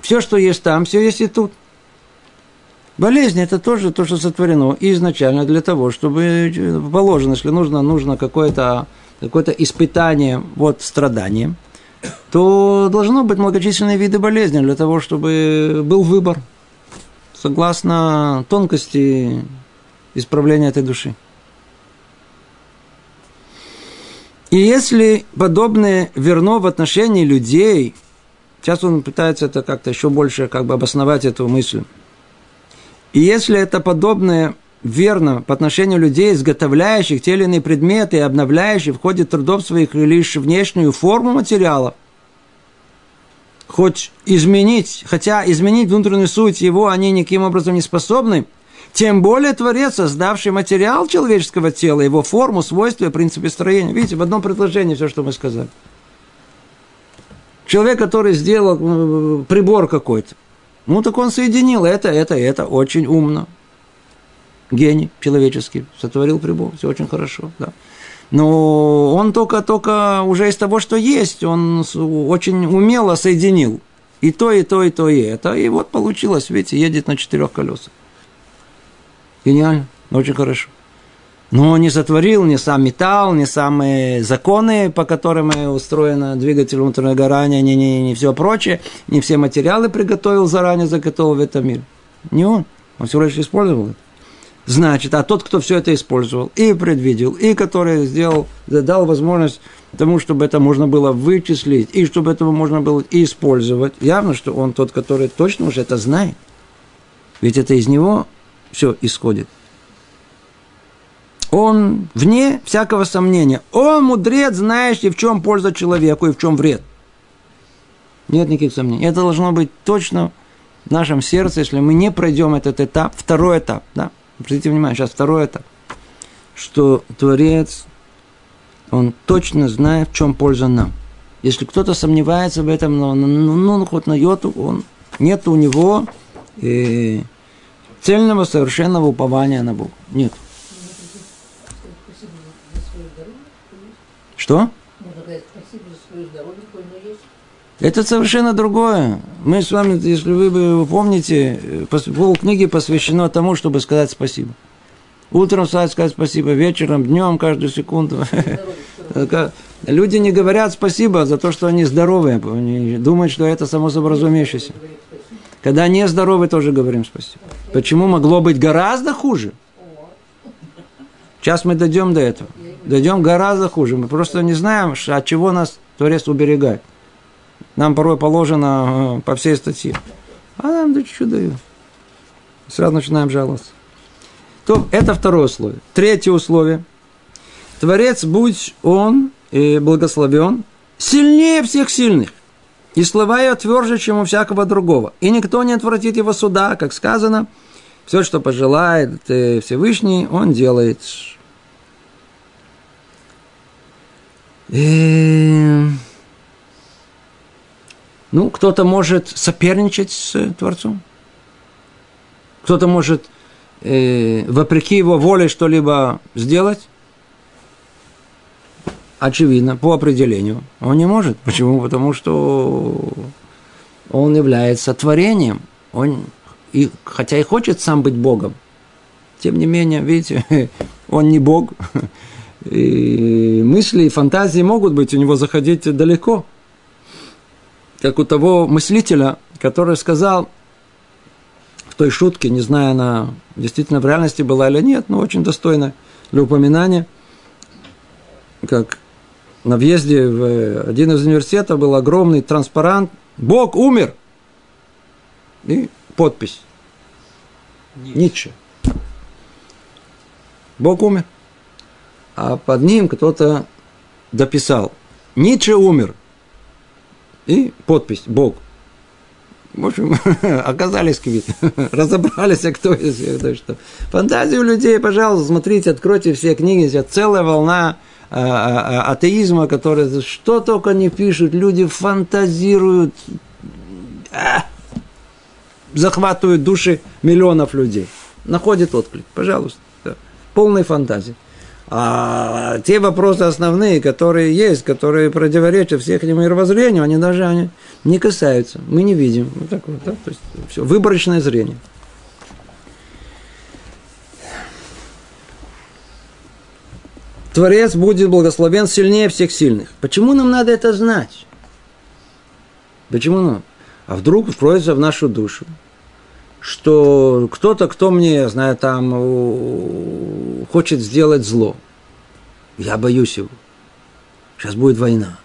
все, что есть там, все есть и тут. Болезнь – это тоже то, что сотворено изначально для того, чтобы положено, если нужно, нужно какое-то какое испытание вот страданием, то должно быть многочисленные виды болезни для того, чтобы был выбор согласно тонкости исправления этой души. И если подобное верно в отношении людей, сейчас он пытается это как-то еще больше как бы обосновать эту мысль. И если это подобное верно по отношению людей, изготовляющих те или иные предметы и обновляющих в ходе трудов своих лишь внешнюю форму материала, хоть изменить, хотя изменить внутреннюю суть его они никаким образом не способны, тем более Творец, создавший материал человеческого тела, его форму, свойства, принципы строения. Видите, в одном предложении все, что мы сказали. Человек, который сделал прибор какой-то, ну, так он соединил это, это, это очень умно. Гений человеческий, сотворил прибор, все очень хорошо, да. Но он только, только уже из того, что есть, он очень умело соединил и то, и то, и то, и это. И вот получилось, видите, едет на четырех колесах. Гениально, очень хорошо. Но не сотворил ни сам металл, ни самые законы, по которым устроено двигатель внутреннего горания, ни, ни, ни все прочее, не все материалы приготовил заранее, заготовил в этом мире. Не он. Он всего лишь использовал это. Значит, а тот, кто все это использовал и предвидел, и который сделал, дал возможность тому, чтобы это можно было вычислить, и чтобы этого можно было использовать, явно, что он тот, который точно уже это знает. Ведь это из него все исходит. Он вне всякого сомнения. Он мудрец, знающий, в чем польза человеку и в чем вред. Нет никаких сомнений. Это должно быть точно в нашем сердце, если мы не пройдем этот этап, второй этап, да, Обратите внимание, сейчас второй этап, что Творец, он точно знает, в чем польза нам. Если кто-то сомневается в этом, но ну, ну, ну хоть на йоту, он, нет у него э, цельного, совершенного упования на Бога. Нет. Что? Это совершенно другое. Мы с вами, если вы помните, пол книги посвящено тому, чтобы сказать спасибо. Утром встать, сказать спасибо, вечером, днем, каждую секунду. Люди не говорят спасибо за то, что они здоровые. Они думают, что это само собой разумеющееся. Когда не здоровы, тоже говорим спасибо. Почему могло быть гораздо хуже? Сейчас мы дойдем до этого. Дойдем гораздо хуже. Мы просто не знаем, от чего нас Творец уберегает. Нам порой положено э, по всей статье. А нам да чуть-чуть дают. Сразу начинаем жаловаться. То это второе условие. Третье условие. Творец, будь он и благословен, сильнее всех сильных. И слова ее тверже, чем у всякого другого. И никто не отвратит его суда, как сказано. Все, что пожелает э, Всевышний, он делает. И... Ну, кто-то может соперничать с э, Творцом. Кто-то может, э, вопреки его воле, что-либо сделать. Очевидно, по определению. Он не может. Почему? Потому что он является творением. Он, и, хотя и хочет сам быть Богом, тем не менее, видите, он не Бог. И мысли и фантазии могут быть у него заходить далеко как у того мыслителя, который сказал в той шутке, не знаю, она действительно в реальности была или нет, но очень достойна для упоминания, как на въезде в один из университетов был огромный транспарант «Бог умер!» и подпись. Ницше. Бог умер. А под ним кто-то дописал. Ницше умер. И подпись Бог. В общем, оказались квит. Разобрались, а кто из кто что. Фантазию людей, пожалуйста, смотрите, откройте все книги. Сейчас целая волна а, а, а, атеизма, который что только не пишут, люди фантазируют, захватывают души миллионов людей. Находит отклик, пожалуйста. Да. Полной фантазии. А те вопросы основные, которые есть, которые противоречат всех мировоззрению, они даже они не касаются. Мы не видим. Вот так вот, да? То есть все, выборочное зрение. Творец будет благословен сильнее всех сильных. Почему нам надо это знать? Почему нам? А вдруг вкроется в нашу душу, что кто-то, кто мне, знаю, там хочет сделать зло. Я боюсь его. Сейчас будет война.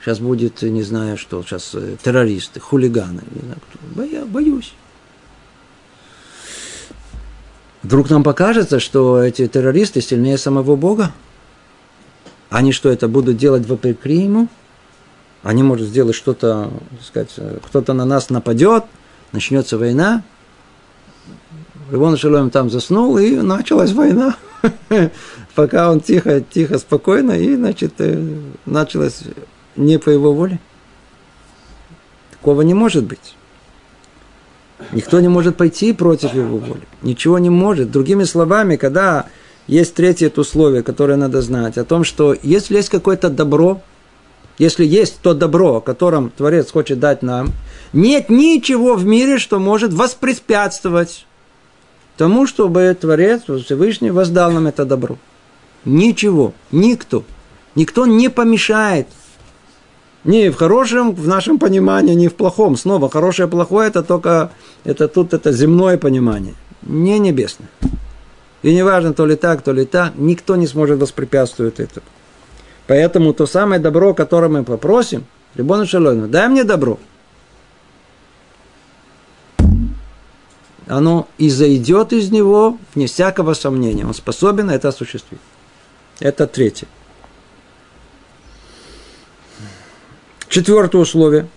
Сейчас будет, не знаю что, сейчас э, террористы, хулиганы. Не знаю кто. Боя, боюсь. Вдруг нам покажется, что эти террористы сильнее самого Бога? Они что, это будут делать вопреки ему? Они, может, сделать что-то, сказать, э, кто-то на нас нападет, начнется война, Рибон Шалом там заснул, и началась война. Пока он тихо, тихо, спокойно, и, значит, э, началась не по его воле. Такого не может быть. Никто не может пойти против его воли. Ничего не может. Другими словами, когда есть третье это условие, которое надо знать, о том, что если есть какое-то добро, если есть то добро, о котором Творец хочет дать нам, нет ничего в мире, что может воспрепятствовать тому, чтобы Творец Всевышний воздал нам это добро. Ничего, никто. Никто не помешает. Ни в хорошем, в нашем понимании, ни в плохом. Снова, хорошее, плохое, это только, это тут, это земное понимание. Не небесное. И не важно, то ли так, то ли так, никто не сможет воспрепятствовать этому. Поэтому то самое добро, которое мы попросим, Рибон Шалойну, дай мне добро – оно и зайдет из него, не всякого сомнения. Он способен это осуществить. Это третье. Четвертое условие.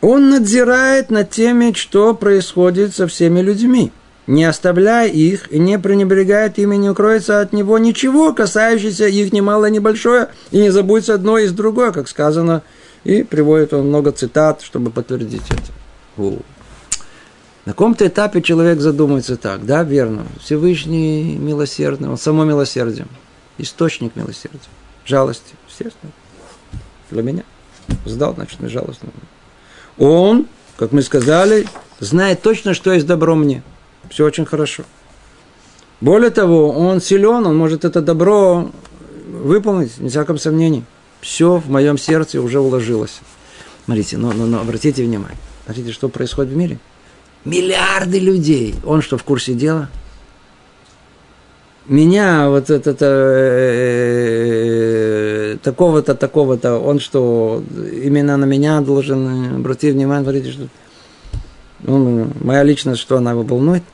Он надзирает над теми, что происходит со всеми людьми, не оставляя их и не пренебрегает ими, не укроется от него ничего, касающееся их ни мало ни большое, и не забудется одно из другое, как сказано, и приводит он много цитат, чтобы подтвердить это. На каком-то этапе человек задумается так, да, верно, Всевышний милосердный, он само милосердие, источник милосердия, жалости, естественно, для меня. Сдал, значит, не жалостно. Он, как мы сказали, знает точно, что есть добро мне. Все очень хорошо. Более того, он силен, он может это добро выполнить, не всяком сомнении. Все в моем сердце уже уложилось. Смотрите, но, но, но обратите внимание. Смотрите, что происходит в мире – Миллиарды людей. Он что, в курсе дела? Меня вот это э, такого-то, такого-то, он что, именно на меня должен обратить внимание, говорить, что ну, моя личность, что она его волнует?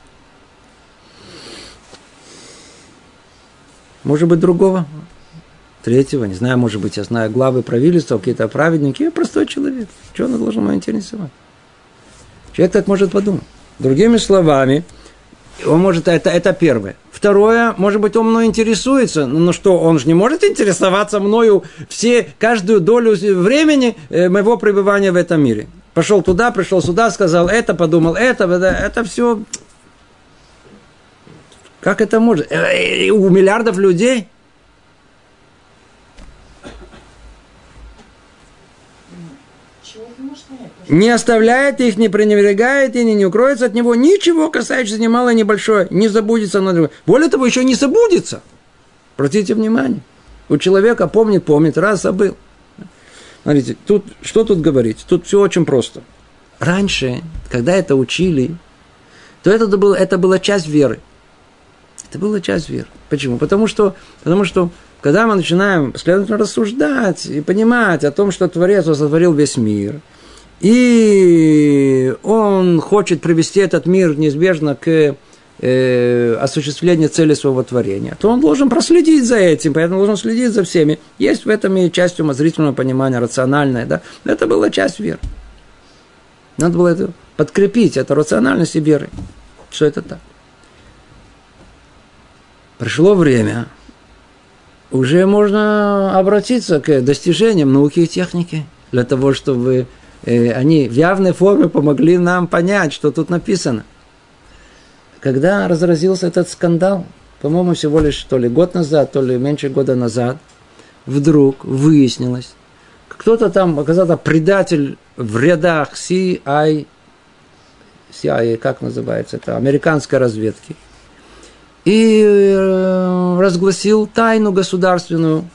Может быть, другого? Третьего, не знаю, может быть, я знаю главы правительства, какие-то праведники, я простой человек. Что он должен меня интересовать? Человек так может подумать. Другими словами, он может, это, это первое. Второе, может быть, он мной интересуется, но что, он же не может интересоваться мною все, каждую долю времени э, моего пребывания в этом мире. Пошел туда, пришел сюда, сказал это, подумал это, это, это все... Как это может? Э, у миллиардов людей не оставляет их, не пренебрегает и не укроется от него ничего, касающегося ни малое, ни большое, не забудется на другое. Более того, еще не забудется. Обратите внимание. У человека помнит, помнит, раз забыл. Смотрите, тут, что тут говорить? Тут все очень просто. Раньше, когда это учили, то это, было, это была часть веры. Это была часть веры. Почему? Потому что, потому что когда мы начинаем следовательно рассуждать и понимать о том, что Творец сотворил весь мир – и он хочет привести этот мир неизбежно к э, осуществления цели своего творения, то он должен проследить за этим, поэтому должен следить за всеми. Есть в этом и часть умозрительного понимания, рациональная, да. Это была часть веры. Надо было это подкрепить, это рациональность и веры, что это так. Пришло время, уже можно обратиться к достижениям науки и техники для того, чтобы они в явной форме помогли нам понять, что тут написано. Когда разразился этот скандал, по-моему, всего лишь то ли год назад, то ли меньше года назад, вдруг выяснилось, кто-то там оказался предатель в рядах CIA, CIA, как называется это, американской разведки – и э, разгласил тайну государственную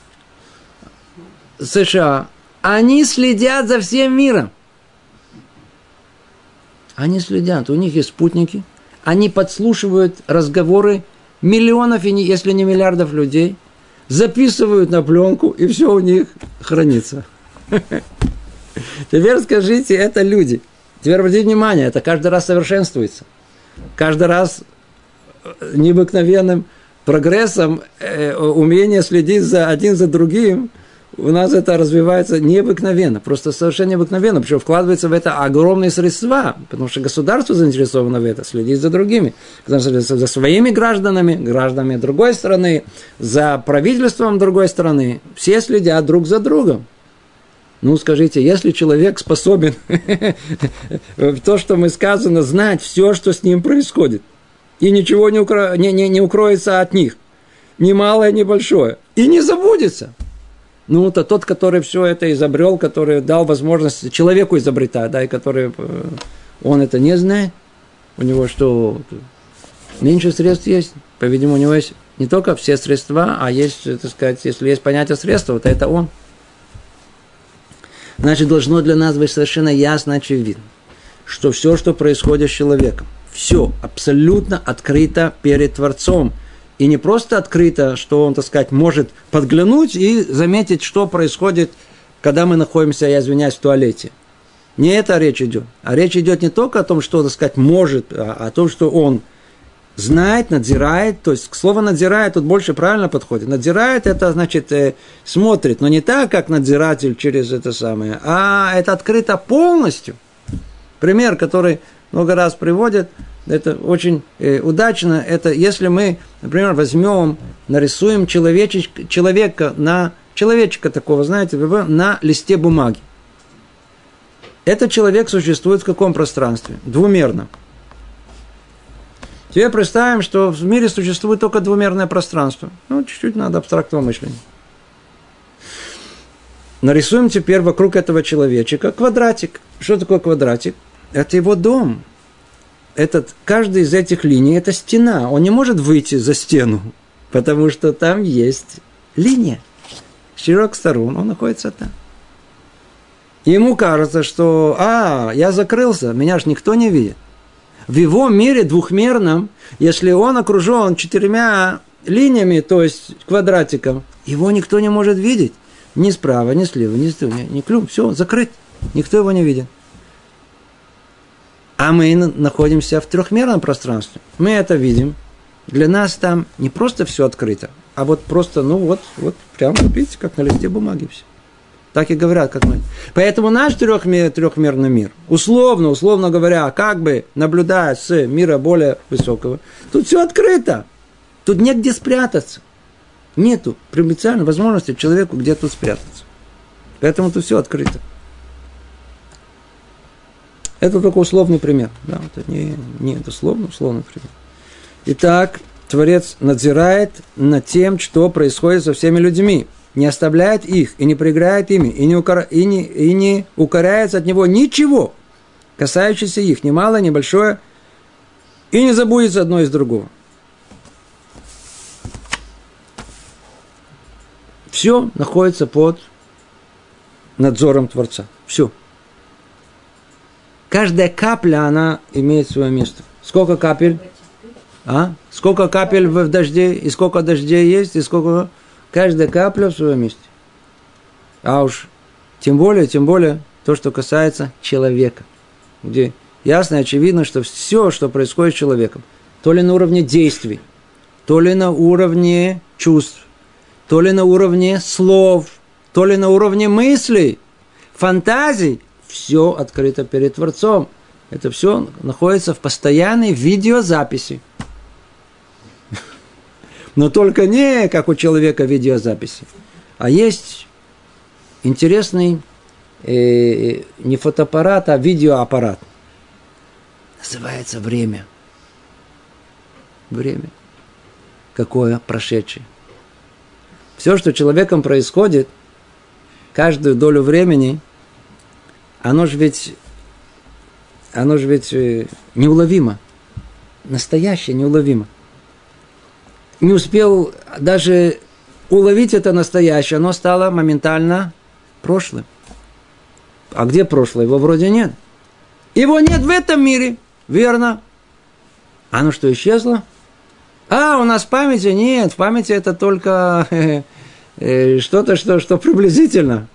США. Они следят за всем миром. Они следят, у них есть спутники, они подслушивают разговоры миллионов, если не миллиардов людей, записывают на пленку, и все у них хранится. Теперь скажите, это люди. Теперь обратите внимание, это каждый раз совершенствуется. Каждый раз необыкновенным прогрессом, э, умение следить за один за другим, у нас это развивается необыкновенно, просто совершенно необыкновенно, причем вкладывается в это огромные средства, потому что государство заинтересовано в это, следить за другими, за своими гражданами, гражданами другой страны, за правительством другой страны, все следят друг за другом. Ну, скажите, если человек способен то, что мы сказано, знать все, что с ним происходит – и ничего не, укро... не, не, не укроется от них. Ни малое, ни большое. И не забудется. Ну, это тот, который все это изобрел, который дал возможность человеку изобретать, да, и который э, он это не знает. У него что, меньше средств есть. По-видимому, у него есть не только все средства, а есть, так сказать, если есть понятие средства, то это он. Значит, должно для нас быть совершенно ясно, очевидно, что все, что происходит с человеком, все абсолютно открыто перед Творцом. И не просто открыто, что он, так сказать, может подглянуть и заметить, что происходит, когда мы находимся, я извиняюсь, в туалете. Не это речь идет. А речь идет не только о том, что, так сказать, может, а о том, что он знает, надзирает. То есть, к слову надзирает тут больше правильно подходит. Надзирает это, значит, э, смотрит, но не так, как надзиратель через это самое, а это открыто полностью. Пример, который много раз приводят, это очень э, удачно, это если мы, например, возьмем, нарисуем человечек, человека на человечка такого, знаете, на листе бумаги. Этот человек существует в каком пространстве? Двумерном. Теперь представим, что в мире существует только двумерное пространство. Ну, чуть-чуть надо абстрактного мышления. Нарисуем теперь вокруг этого человечка квадратик. Что такое квадратик? это его дом. Этот, каждый из этих линий – это стена. Он не может выйти за стену, потому что там есть линия. Четырех сторон он находится там. Ему кажется, что, а, я закрылся, меня же никто не видит. В его мире двухмерном, если он окружен четырьмя линиями, то есть квадратиком, его никто не может видеть. Ни справа, ни слева, ни ни, ни клюм. Все, закрыт. Никто его не видит. А мы находимся в трехмерном пространстве. Мы это видим. Для нас там не просто все открыто, а вот просто, ну вот, вот прямо, видите, как на листе бумаги все. Так и говорят, как мы. Поэтому наш трехмер, трехмерный мир, условно, условно говоря, как бы наблюдая с мира более высокого, тут все открыто. Тут негде спрятаться. Нету принципиальной возможности человеку где-то спрятаться. Поэтому тут все открыто. Это только условный пример. Да, это не, не дословно, условный пример. Итак, Творец надзирает над тем, что происходит со всеми людьми. Не оставляет их и не проиграет ими, и не, укор... и не, и не укоряется от него ничего, касающееся их, ни малое, ни большое, и не забудется одно из другого. Все находится под надзором Творца. Все. Каждая капля, она имеет свое место. Сколько капель? А? Сколько капель в дожде, и сколько дождей есть, и сколько... Каждая капля в своем месте. А уж тем более, тем более то, что касается человека. Где ясно и очевидно, что все, что происходит с человеком, то ли на уровне действий, то ли на уровне чувств, то ли на уровне слов, то ли на уровне мыслей, фантазий, все открыто перед Творцом. Это все находится в постоянной видеозаписи. Но только не как у человека видеозаписи, а есть интересный э, не фотоаппарат, а видеоаппарат. Называется время. Время. Какое прошедшее. Все, что человеком происходит, каждую долю времени, оно же ведь, оно же ведь э, неуловимо. Настоящее неуловимо. Не успел даже уловить это настоящее, оно стало моментально прошлым. А где прошлое? Его вроде нет. Его нет в этом мире. Верно. А ну что, исчезло? А, у нас памяти нет. В памяти это только э, что-то, что, что приблизительно.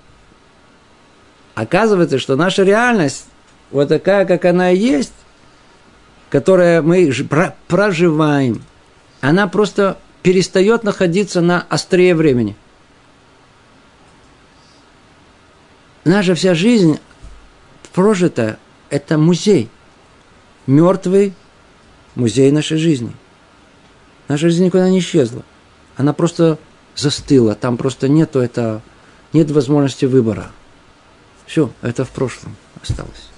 Оказывается, что наша реальность, вот такая, как она есть, которая мы проживаем, она просто перестает находиться на острее времени. Наша вся жизнь прожита – это музей. Мертвый музей нашей жизни. Наша жизнь никуда не исчезла. Она просто застыла. Там просто нету это, нет возможности выбора. Все, это в прошлом осталось.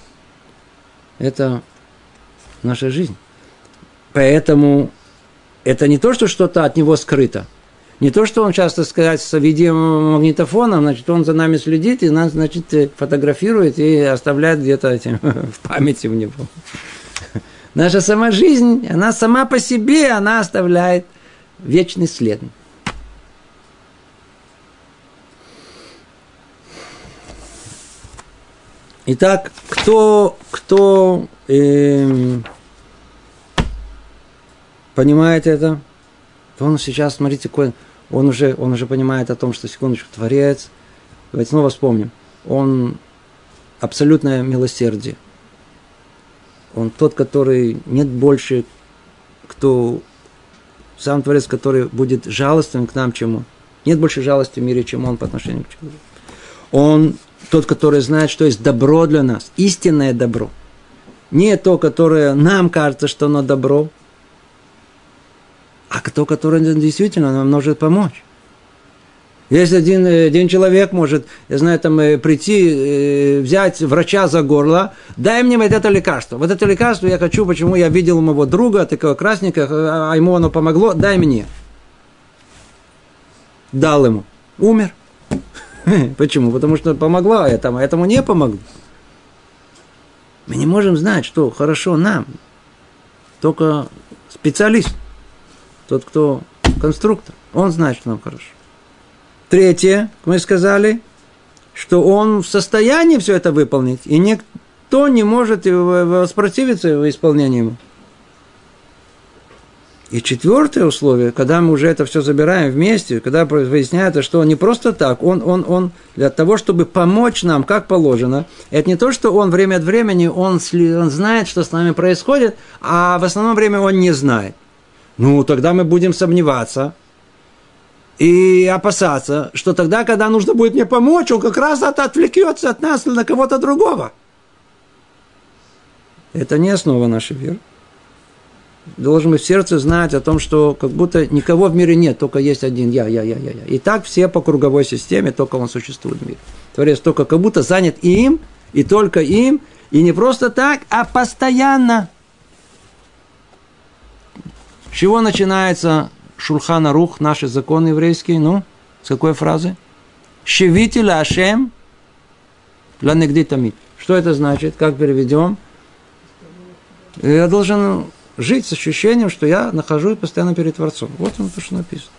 Это наша жизнь. Поэтому это не то, что что-то от него скрыто – не то, что он часто сказать с видеомагнитофоном, значит, он за нами следит и нас, значит, э, фотографирует и оставляет где-то в памяти у него. Наша сама жизнь, она сама по себе, она оставляет вечный след. Итак, кто, кто э, понимает это, то он сейчас, смотрите, какой он уже, он уже понимает о том, что секундочку, Творец, давайте снова вспомним, он абсолютное милосердие. Он тот, который нет больше, кто сам Творец, который будет жалостным к нам, чем он. Нет больше жалости в мире, чем он по отношению к человеку. Он тот, который знает, что есть добро для нас, истинное добро. Не то, которое нам кажется, что оно добро, а то, которое действительно нам может помочь. Если один, один человек может, я знаю, там, э, прийти, э, взять врача за горло, дай мне вот это лекарство. Вот это лекарство я хочу, почему я видел моего друга, такого красника, а ему оно помогло, дай мне. Дал ему. Умер. Почему? Потому что помогло этому, а этому не помогло. Мы не можем знать, что хорошо нам. Только специалист – тот, кто конструктор, он знает, что нам хорошо. Третье, мы сказали, что он в состоянии все это выполнить, и никто не может воспротивиться его исполнению ему. И четвертое условие, когда мы уже это все забираем вместе, когда выясняется, что не просто так, он, он, он для того, чтобы помочь нам, как положено, это не то, что он время от времени, он, он знает, что с нами происходит, а в основном время он не знает. Ну, тогда мы будем сомневаться и опасаться, что тогда, когда нужно будет мне помочь, он как раз от, отвлекется от нас на кого-то другого. Это не основа нашей веры. Должен быть в сердце знать о том, что как будто никого в мире нет, только есть один я, я, я, я, я. И так все по круговой системе, только он существует в мире. Творец только как будто занят им, и только им, и не просто так, а постоянно – с чего начинается Шурхана Рух, наши законы еврейские? Ну, с какой фразы? Шевити Ашем ланегди тамид. Что это значит? Как переведем? Я должен жить с ощущением, что я нахожусь постоянно перед Творцом. Вот оно то, что написано.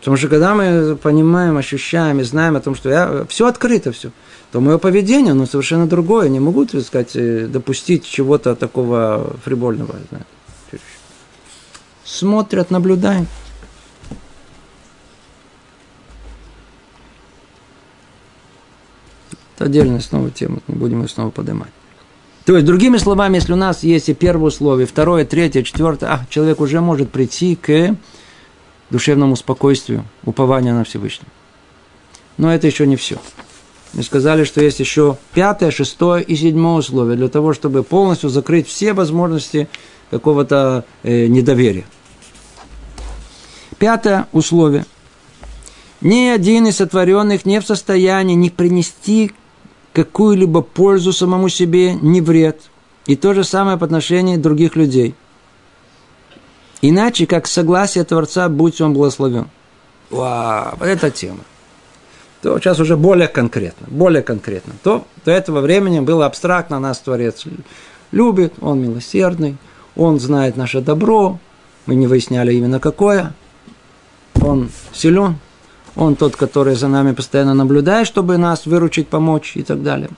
Потому что когда мы понимаем, ощущаем и знаем о том, что я, все открыто, все, то мое поведение, оно совершенно другое. Не могу, так сказать, э, допустить чего-то такого фрибольного. Смотрят, наблюдаем. Это отдельная снова тема, не будем ее снова поднимать. То есть, другими словами, если у нас есть и первое условие, второе, третье, четвертое, а, человек уже может прийти к душевному спокойствию, упованию на Всевышнего. Но это еще не все. Мы сказали, что есть еще пятое, шестое и седьмое условие для того, чтобы полностью закрыть все возможности какого-то э, недоверия. Пятое условие. Ни один из сотворенных не в состоянии не принести какую-либо пользу самому себе, ни вред. И то же самое по отношению других людей. Иначе, как согласие Творца, будь он благословен. Вау, вот эта тема. То сейчас уже более конкретно, более конкретно. То до этого времени было абстрактно, нас Творец любит, Он милосердный, Он знает наше добро, мы не выясняли именно какое, Он силен, Он тот, который за нами постоянно наблюдает, чтобы нас выручить, помочь и так далее.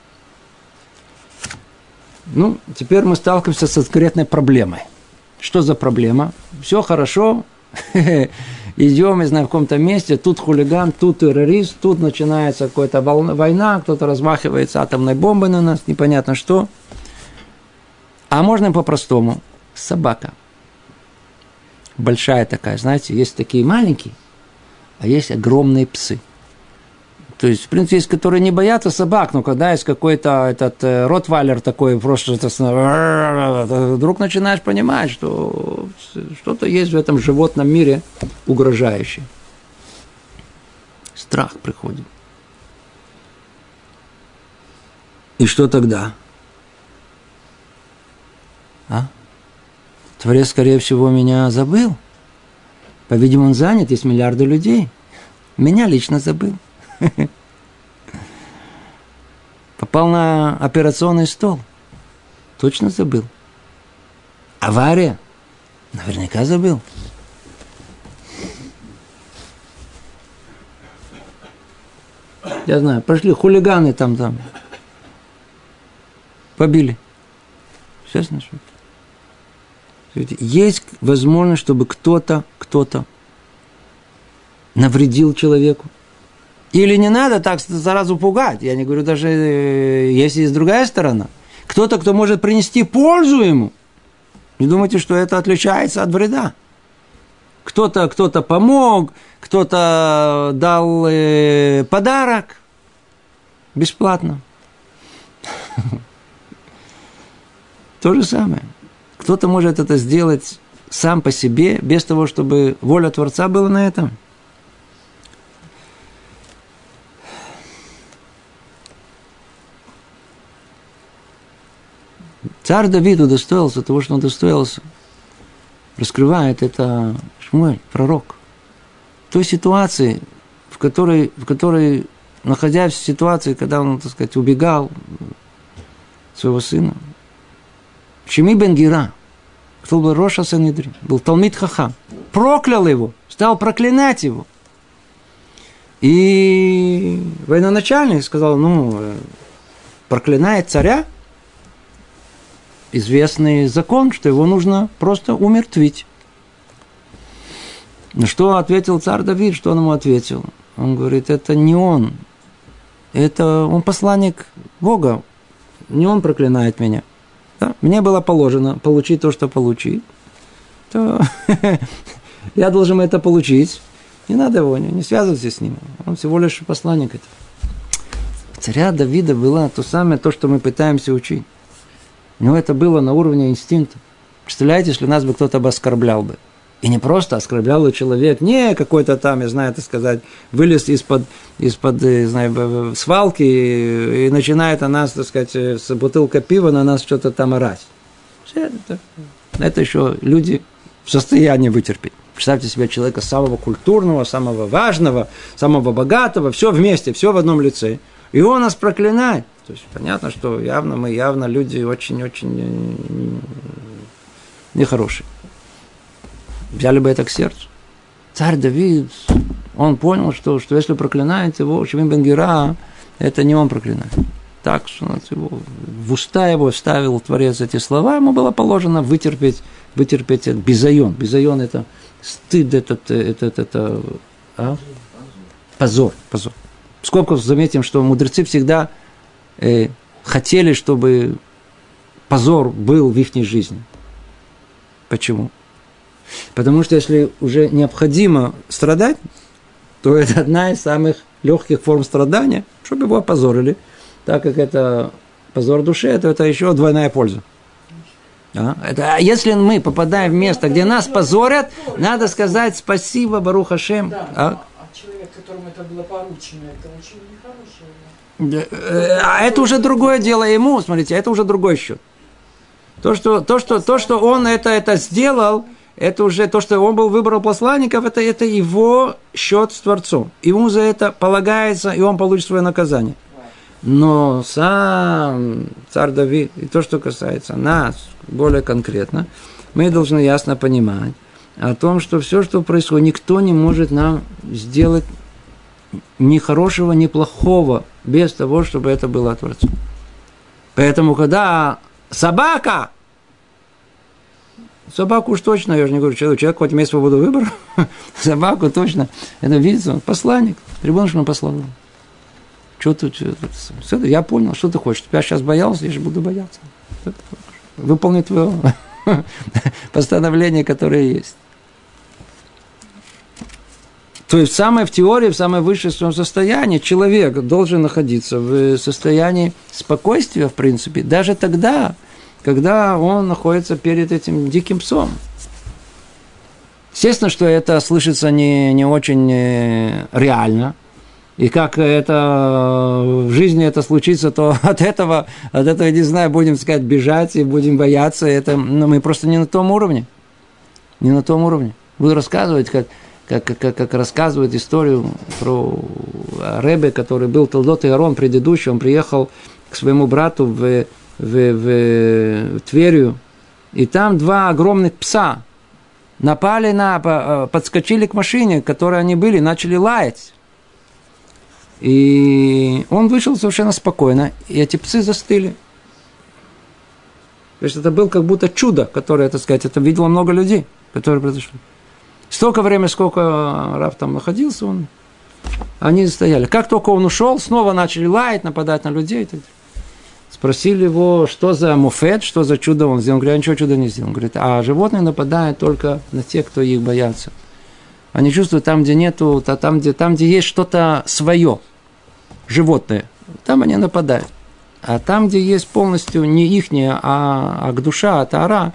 Ну, теперь мы сталкиваемся с конкретной проблемой. Что за проблема? Все хорошо, идем, не знаю, в каком-то месте, тут хулиган, тут террорист, тут начинается какая-то война, кто-то размахивается атомной бомбой на нас, непонятно что. А можно по-простому. Собака. Большая такая, знаете, есть такие маленькие, а есть огромные псы – то есть, в принципе, есть, которые не боятся собак, но когда есть какой-то этот э, ротвайлер такой, просто вдруг начинаешь понимать, что что-то есть в этом животном мире угрожающее. Страх приходит. И что тогда? А? Творец, скорее всего, меня забыл. По-видимому, он занят, есть миллиарды людей. Меня лично забыл. Попал на операционный стол. Точно забыл. Авария. Наверняка забыл. Я знаю, пошли хулиганы там, там. Побили. Сейчас начнут. Есть возможность, чтобы кто-то, кто-то навредил человеку. Или не надо так сразу пугать. Я не говорю даже, э, если есть другая сторона. Кто-то, кто может принести пользу ему. Не думайте, что это отличается от вреда. Кто-то кто помог, кто-то дал э, подарок бесплатно. То же самое. Кто-то может это сделать сам по себе, без того, чтобы воля Творца была на этом – Царь Давид удостоился того, что он удостоился. Раскрывает это Шмуэль, пророк. Той ситуации, в которой, в которой, находясь в ситуации, когда он, так сказать, убегал своего сына, Шеми бен Гира, кто был Роша Санедрин, был Талмит Хахам, проклял его, стал проклинать его. И военачальник сказал, ну, э, проклинает царя, известный закон, что его нужно просто умертвить. Что ответил царь Давид, что он ему ответил? Он говорит, это не он, это он посланник Бога, не он проклинает меня. Да? Мне было положено получить то, что получить. То я должен это получить. Не надо его, не, не связывайтесь с ним. Он всего лишь посланник этого. Царя Давида было то самое, то, что мы пытаемся учить. У него это было на уровне инстинкта. Представляете, если нас бы кто-то бы оскорблял бы. И не просто оскорблял человек, не какой-то там, я знаю, так сказать, вылез из-под, из-под э, знаю, свалки и, и начинает о нас, так сказать, э, с бутылка пива на нас что-то там орать. Это, это еще люди в состоянии вытерпеть. Представьте себе человека самого культурного, самого важного, самого богатого, все вместе, все в одном лице. И он нас проклинает. То есть понятно, что явно мы явно люди очень-очень э, нехорошие. Взяли бы это к сердцу. Царь Давид, он понял, что, что если проклинает его, Шимин Бенгера, это не он проклинает. Так, что его, в уста его вставил Творец эти слова, ему было положено вытерпеть, вытерпеть этот безайон. Безайон – это стыд, этот, этот, это, а? позор, позор. В заметим, что мудрецы всегда э, хотели, чтобы позор был в их жизни. Почему? Потому что если уже необходимо страдать, то это одна из самых легких форм страдания, чтобы его опозорили, так как это позор души, то это еще двойная польза. А? Это, а если мы попадаем в место, где нас позорят, надо сказать спасибо, Баруха Шем. Да, а? а человек, которому это было поручено, это очень нехорошее. Э, а это уже другое дело ему, смотрите, это уже другой счет. То, что, то, что, то, что он это, это сделал, это уже то, что он был выбрал посланников, это, это его счет с Творцом. Ему за это полагается, и он получит свое наказание. Но сам царь Давид, и то, что касается нас, более конкретно, мы должны ясно понимать о том, что все, что происходит, никто не может нам сделать ни хорошего, ни плохого, без того, чтобы это было Творцом. Поэтому, когда собака, собаку уж точно, я же не говорю, человек, человек хоть имеет свободу выбора, собаку точно, это видится, он посланник, Ребенок послал. Что тут, что тут? Я понял, что ты хочешь. Тебя сейчас боялся, я же буду бояться. Выполнить твое постановление, которое есть. То есть самое в теории, в самое высшее своем состоянии человек должен находиться в состоянии спокойствия, в принципе, даже тогда, когда он находится перед этим диким псом. Естественно, что это слышится не, не очень э, реально, и как это в жизни это случится, то от этого, от этого, не знаю, будем сказать, бежать и будем бояться. Это, ну, мы просто не на том уровне. Не на том уровне. Буду рассказывать, как, как, как, как рассказывает историю про Ребе, который был Талдот и Арон предыдущий. Он приехал к своему брату в, в, в, Тверию. И там два огромных пса напали на, подскочили к машине, в которой они были, начали лаять. И он вышел совершенно спокойно, и эти псы застыли. То есть это был как будто чудо, которое, так сказать, это видело много людей, которые произошли. Столько времени, сколько Раф там находился, он, они стояли. Как только он ушел, снова начали лаять, нападать на людей. Спросили его, что за муфет, что за чудо он сделал. Он говорит, я ничего чуда не сделал. Он говорит, а животные нападают только на тех, кто их боятся. Они чувствуют там, где нету, там, где, там, где есть что-то свое – животные, там они нападают. А там, где есть полностью не их, а, а душа, а тара,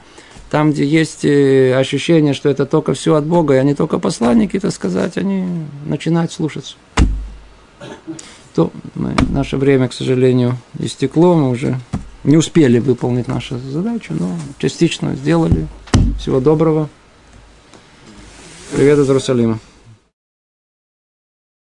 там, где есть э, ощущение, что это только все от Бога, и они только посланники, так сказать, они начинают слушаться. То мы, наше время, к сожалению, истекло, мы уже не успели выполнить нашу задачу, но частично сделали. Всего доброго. Привет из Иерусалима.